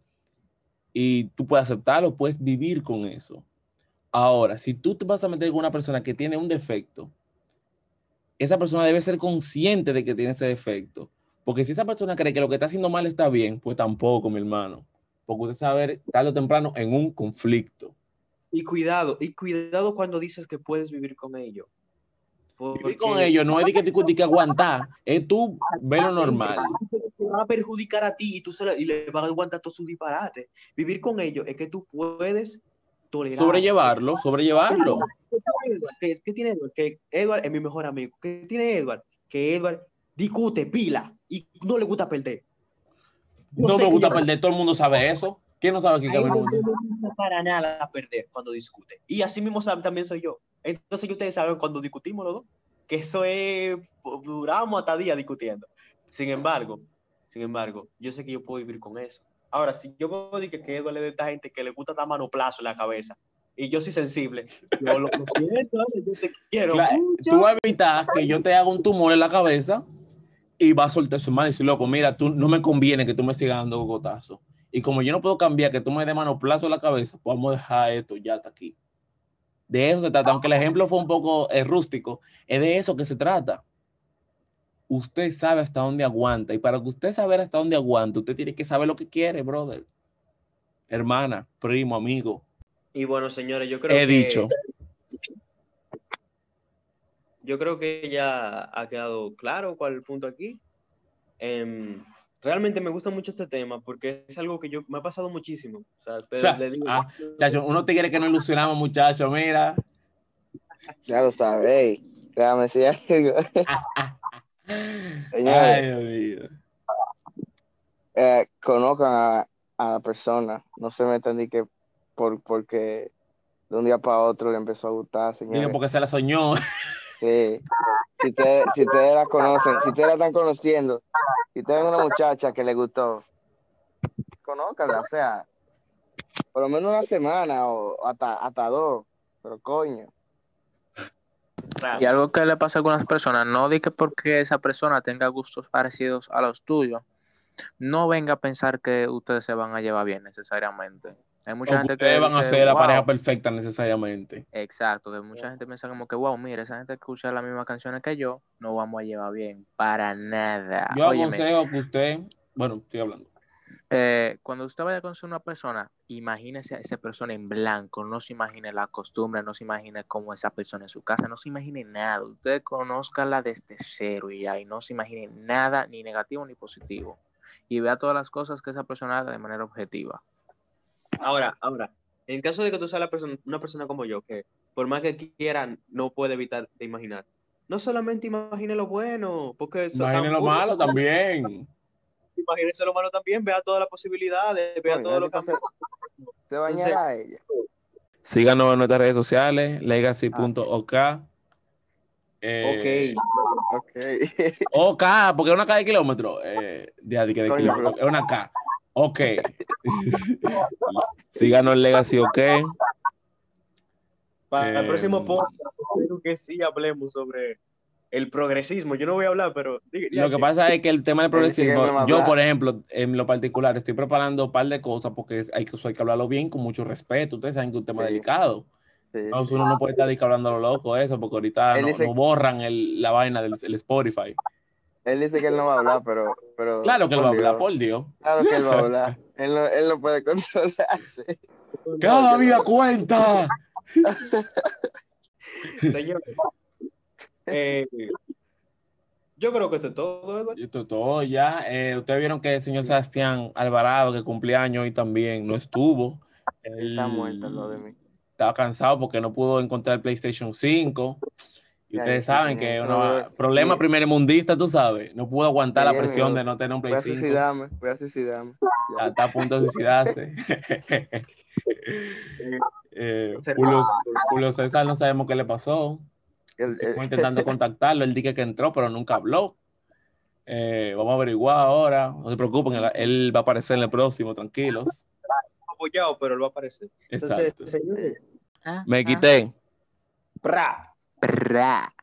Y tú puedes aceptarlo, puedes vivir con eso. Ahora, si tú te vas a meter con una persona que tiene un defecto, esa persona debe ser consciente de que tiene ese defecto. Porque si esa persona cree que lo que está haciendo mal está bien, pues tampoco, mi hermano. Porque usted sabe tarde o temprano en un conflicto. Y cuidado, y cuidado cuando dices que puedes vivir con ellos. Vivir con Porque- ellos no es de que, de que aguantar, es tú ver lo normal. te va a perjudicar a ti y tú se la- y le vas a aguantar todo su disparate. Vivir con ellos es que tú puedes tolerar. Sobrellevarlo, sobrellevarlo. ¿Qué, qué tiene Edward? Que Edward es mi mejor amigo. ¿Qué tiene Edward? Que Edward discute, pila y no le gusta perder. No sé me gusta perder, todo el mundo sabe eso. ¿Quién no sabe que a él mí no no gusta? para nada perder cuando discute. Y así mismo también soy yo. Entonces ustedes saben cuando discutimos los dos, que eso es, duramos hasta día discutiendo. Sin embargo, sin embargo, yo sé que yo puedo vivir con eso. Ahora, si yo puedo decir que, es de esta gente que le gusta dar manoplazo en la cabeza, y yo soy sensible, yo lo, siento, yo te quiero Claro. Tú evitar que yo te haga un tumor en la cabeza y vas a soltar su mano y decir, loco, mira, tú no me conviene que tú me sigas dando gotazo. Y como yo no puedo cambiar que tú me des manoplazo en la cabeza, pues vamos a dejar esto ya hasta aquí. De eso se trata, aunque el ejemplo fue un poco eh, rústico, es de eso que se trata. Usted sabe hasta dónde aguanta y para que usted saber hasta dónde aguanta, usted tiene que saber lo que quiere, brother. Hermana, primo, amigo. Y bueno, señores, yo creo He que dicho. yo creo que ya ha quedado claro cuál es el punto aquí. Em, realmente me gusta mucho este tema porque es algo que yo me ha pasado muchísimo. O sea, te- sea, le digo- ah, uno te quiere que nos ilusionamos, muchachos, mira. Ya lo sabéis. Déjame decir algo. Señores. Dios mío. eh, conozcan a, a la persona, no se metan ni que por, porque de un día para otro le empezó a gustar, Digo, señores. porque se la soñó. Sí. Si ustedes, si ustedes la conocen, si ustedes la están conociendo, si ustedes ven una muchacha que le gustó, conócanla, o sea, por lo menos una semana o hasta, hasta dos, pero coño. Y algo que le pasa a algunas personas, no di que porque esa persona tenga gustos parecidos a los tuyos, no venga a pensar que ustedes se van a llevar bien necesariamente. Hay mucha O gente que van a ser la "Wow". pareja perfecta necesariamente. Exacto, que mucha gente piensa como que, wow, mira, esa gente escucha las mismas canciones que yo, no vamos a llevar bien, para nada. Yo Óyeme, aconsejo que usted, bueno, estoy hablando. eh, cuando usted vaya a conocer una persona, imagínese a esa persona en blanco, no se imagine la costumbre, no se imagine cómo esa persona en su casa, no se imagine nada, usted conózcala desde cero y ya, y no se imagine nada, ni negativo ni positivo, y vea todas las cosas que esa persona haga de manera objetiva. Ahora, ahora, en caso de que tú seas la persona, una persona como yo, que por más que quiera, no puede evitar de imaginar. No solamente imagine lo bueno, porque eso Imaginen lo malo también. Imagínese lo malo también, vea todas las posibilidades, vea todo lo que se, se bañará ella. Síganos en nuestras redes sociales, legacy.ok. Eh, Ok. Ok. OK, porque es una K de kilómetro. Eh, de kilómetro. Es una K. Ok. Síganos en Legacy OK. Para el Eh, próximo podcast, espero que sí hablemos sobre el progresismo. Yo no voy a hablar, pero Lo que pasa es que el tema del no progresismo, yo por ejemplo, en lo particular, estoy preparando un par de cosas porque hay que, hay que hablarlo bien, con mucho respeto. Ustedes saben que es un tema Sí. delicado. Sí, Entonces sí. uno no puede estar hablando a lo loco eso, porque ahorita no, dice- no borran el- la vaina del el Spotify. Él dice que él no va a hablar, pero... pero Claro que él va a hablar, por Dios. Claro que él va a hablar. Él no, él no puede controlarse. Cada vida cuenta. Señor, eh, yo creo que esto es todo, Eduardo. Esto es todo ya. Eh, Ustedes vieron que el señor Sebastián Alvarado, que cumple años hoy también, no estuvo. Él Está muerto lo de mí. Estaba cansado porque no pudo encontrar el PlayStation 5. Y ustedes saben que No, un no, problema sí. primermundista, tú sabes. No pudo aguantar la presión de no tener un Voy Play a 5. suicidarme, voy a suicidarme. Ya. Está, a punto de suicidarse. eh, Julio César no sabemos qué le pasó. El- el- Estamos intentando contactarlo. Él dice que entró, pero nunca habló. Eh, vamos a averiguar ahora. No se preocupen, él, él va a aparecer en el próximo, tranquilos. apoyado, pero él va a aparecer. Entonces, Exacto. señores, Ah, Me ah, quité. ¡pra! pra.